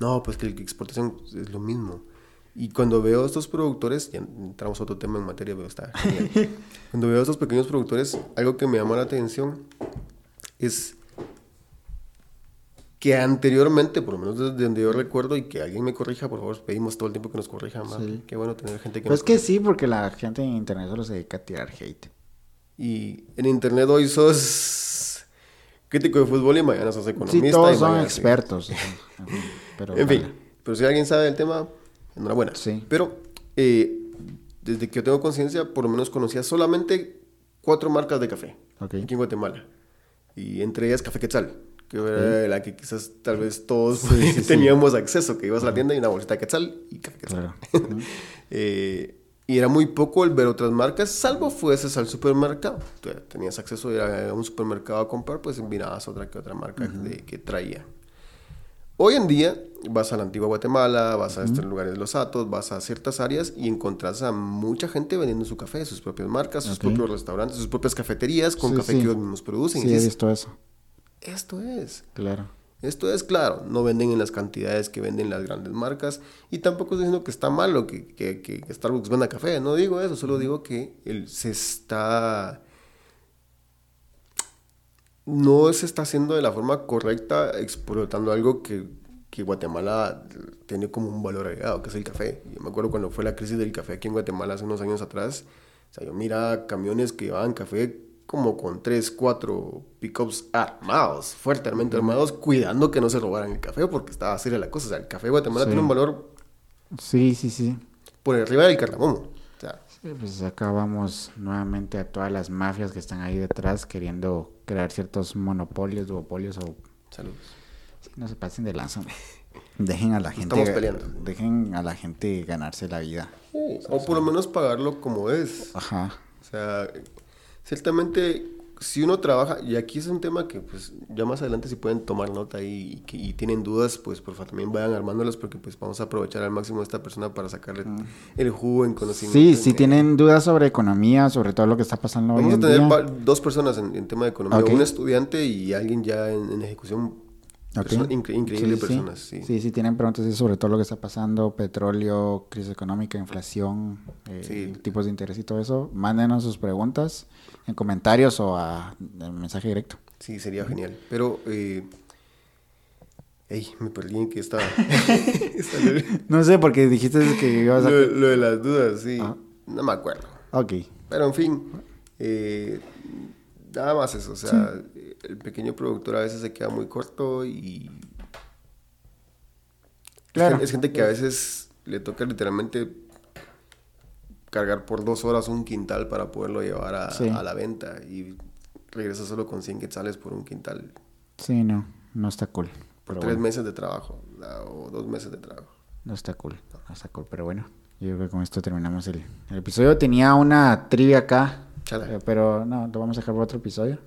S2: no, pues que la exportación es lo mismo. Y cuando veo a estos productores, ya entramos a otro tema en materia, pero está genial. cuando veo a estos pequeños productores, algo que me llama la atención es que anteriormente, por lo menos desde donde yo recuerdo, y que alguien me corrija, por favor, pedimos todo el tiempo que nos corrija, ma.
S1: Sí.
S2: Qué bueno tener gente que
S1: Pues
S2: nos
S1: que sí, porque la gente en internet solo se dedica a tirar hate.
S2: Y en internet hoy sos crítico de fútbol y mañana sos economista.
S1: Sí, todos
S2: y
S1: son
S2: mañana-
S1: expertos. Pero,
S2: En fin, pero si alguien sabe del tema, enhorabuena.
S1: Sí.
S2: Pero eh, desde que yo tengo conciencia, por lo menos conocía solamente cuatro marcas de café aquí en Guatemala. Y entre ellas Café Quetzal, que era la que quizás tal vez todos
S1: Sí, sí, sí.
S2: teníamos acceso, que ibas a la tienda y una bolsita de Quetzal y Café Quetzal.
S1: Claro.
S2: Eh, y era muy poco el ver otras marcas, salvo fueses al supermercado. Tenías acceso a ir a un supermercado a comprar, pues mirabas otra que otra marca de- que traía. Hoy en día vas a la antigua Guatemala, vas a estos lugares de los Atos, vas a ciertas áreas y encontrás a mucha gente vendiendo su café, sus propias marcas, sus propios restaurantes, sus propias cafeterías con
S1: Sí,
S2: café
S1: sí.
S2: que ellos mismos producen.
S1: Sí,
S2: y
S1: he
S2: dices,
S1: visto eso.
S2: Esto es.
S1: Claro.
S2: Esto es claro, no venden en las cantidades que venden las grandes marcas y tampoco estoy diciendo que está malo que, que, que Starbucks venda café, no digo eso, solo digo que el, se está... No se está haciendo de la forma correcta explotando algo que, que Guatemala tiene como un valor agregado, que es el café. Yo me acuerdo cuando fue la crisis del café aquí en Guatemala hace unos años atrás, o sea, yo mira camiones que llevaban café como con tres, cuatro pickups armados, fuertemente armados, cuidando que no se robaran el café porque estaba seria la cosa. O sea, el café de Guatemala
S1: Sí.
S2: tiene un valor
S1: Sí, sí, sí.
S2: por arriba del cardamomo. O sea,
S1: Sí, pues acá vamos nuevamente a todas las mafias que están ahí detrás queriendo crear ciertos monopolios, duopolios o...
S2: saludos.
S1: Sí, no se pasen de lanza. Dejen a la gente...
S2: estamos peleando.
S1: Dejen a la gente ganarse la vida.
S2: O por lo menos pagarlo como es.
S1: Ajá.
S2: O sea, ciertamente, si uno trabaja, y aquí es un tema que pues ya más adelante si pueden tomar nota y, tienen dudas, pues por favor también vayan armándolas porque pues vamos a aprovechar al máximo a esta persona para sacarle el jugo en conocimiento.
S1: Sí,
S2: en-
S1: si tienen dudas sobre economía, sobre todo lo que está pasando hoy
S2: Vamos a
S1: en
S2: tener
S1: día.
S2: dos personas en, en tema de economía, un estudiante y alguien ya en, en ejecución. Incre- increíble
S1: Sí, sí.
S2: personas, sí.
S1: Sí, sí, tienen preguntas sobre todo lo que está pasando, petróleo, crisis económica, inflación, eh,
S2: Sí.
S1: tipos de interés y todo eso. Mándenos sus preguntas en comentarios o a, en mensaje directo.
S2: Sí, sería genial. Pero, eh... Ey, me perdí en que estaba.
S1: No sé, porque dijiste que ibas a...
S2: lo- lo de las dudas, sí.
S1: Ah.
S2: No me acuerdo.
S1: Ok.
S2: Pero en fin, eh, nada más eso. O sea, el pequeño productor a veces se queda muy corto y.
S1: Claro.
S2: Es gente que a veces le toca literalmente cargar por dos horas un quintal para poderlo llevar a,
S1: Sí.
S2: a la venta y regresa solo con 100 quetzales por un quintal.
S1: Sí, no, no está cool.
S2: Por tres
S1: bueno,
S2: meses de trabajo o dos meses de trabajo.
S1: no está cool, no está cool. Pero bueno, yo creo que con esto terminamos el, el episodio. Tenía una trivia acá,
S2: Chala.
S1: eh, pero no, lo vamos a dejar para otro episodio.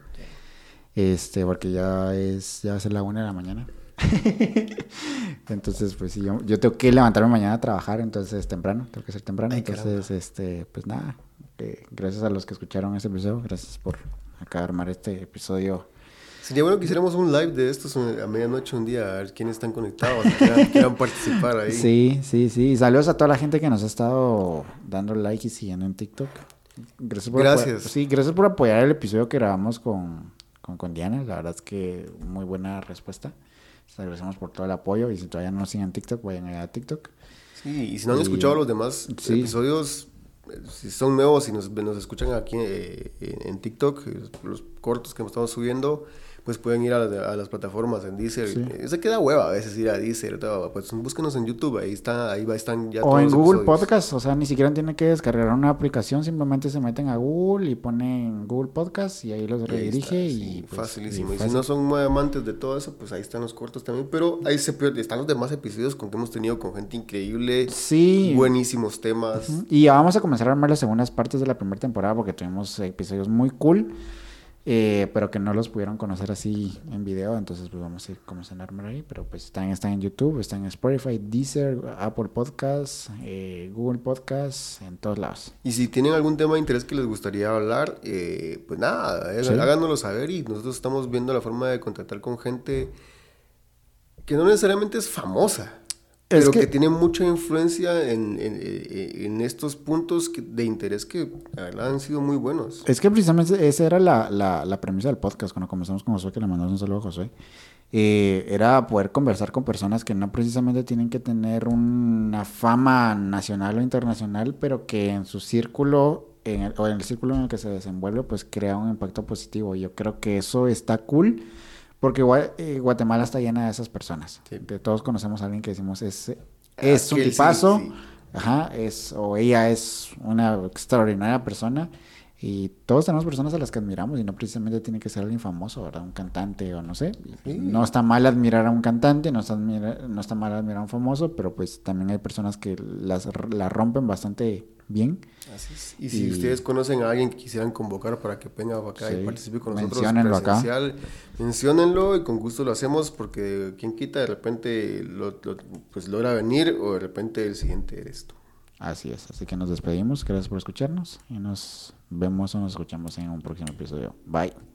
S1: Este, porque ya es, ya va a ser la una de la mañana. entonces, pues sí, yo, yo tengo que levantarme mañana a trabajar, entonces temprano, tengo que ser temprano.
S2: Ay,
S1: entonces, este, pues nada, eh, gracias a los que escucharon este episodio, gracias por acá armar este episodio.
S2: Sería bueno que hiciéramos un live de estos eh, a medianoche un día, a ver quiénes están conectados, quieran, quieran participar ahí.
S1: Sí, sí, sí. Saludos a toda la gente que nos ha estado dando like y siguiendo en TikTok. Gracias por
S2: Gracias.
S1: apoyar- sí, gracias por apoyar el episodio que grabamos con, con, con Diana. La verdad es que muy buena respuesta. Les agradecemos por todo el apoyo. Y si todavía no nos siguen en TikTok, vayan allá a TikTok.
S2: Sí, y si no han
S1: Y-
S2: escuchado los demás
S1: sí.
S2: episodios, eh, si son nuevos y nos, nos escuchan aquí eh, en, en TikTok, eh, los cortos que estamos subiendo, pues pueden ir a, las- a las plataformas en Deezer.
S1: Sí.
S2: Eh, Se queda hueva a veces ir a Deezer, todo, pues búsquenos en YouTube, ahí está, ahí va, están ya
S1: O
S2: todos
S1: en
S2: los
S1: Google
S2: episodios.
S1: Podcast. O sea, ni siquiera tienen que descargar una aplicación. Simplemente se meten a Google y ponen Google Podcast y ahí los
S2: ahí
S1: redirige. y pues,
S2: facilísimo.
S1: y
S2: si no son muy amantes de todo eso, pues ahí están los cortos también. Pero ahí se pierde- están los demás episodios con que hemos tenido con gente increíble,
S1: Sí.
S2: buenísimos temas.
S1: Y ya vamos a comenzar a armar las segundas partes de la primera temporada porque tuvimos episodios muy cool, eh, pero que no los pudieron conocer así en video, entonces pues vamos a ir comenzando a armar ahí, pero pues están, están en YouTube, están en Spotify, Deezer, Apple Podcasts, eh, Google Podcasts, en todos lados.
S2: Y si tienen algún tema de interés que les gustaría hablar, eh, pues nada, eh,
S1: Sí.
S2: háganoslo saber y nosotros estamos viendo la forma de contactar con gente que no necesariamente es famosa,
S1: Es
S2: pero que...
S1: que-
S2: tiene mucha influencia en, en- estos puntos de interés que la verdad han sido muy buenos.
S1: Es que precisamente esa era la, la, la premisa del podcast cuando comenzamos con Josué, que le mandamos un saludo a Josué. Eh, era poder conversar con personas que no precisamente tienen que tener una fama nacional o internacional, pero que en su círculo en el, o en el círculo en el que se desenvuelve, pues crea un impacto positivo. Yo creo que eso está cool porque eh, Guatemala está llena de esas personas. Todos conocemos a alguien que decimos es, es un tipazo, ajá, es, o ella es una extraordinaria persona. Y todos tenemos personas a las que admiramos y no precisamente tiene que ser alguien famoso, ¿verdad? Un cantante o no sé. No está mal admirar a un cantante, no está, no está mal admirar a un famoso, pero pues también hay personas que las, la rompen bastante bien.
S2: Así es. Y, si ustedes conocen a alguien que quisieran convocar para que venga acá y participe con nosotros presencial, acá. menciónenlo y con gusto lo hacemos porque quien quita de repente lo, pues logra venir o de repente el siguiente eres tú.
S1: Así es, así que nos despedimos, gracias por escucharnos y nos vemos o nos escuchamos en un próximo episodio. Bye.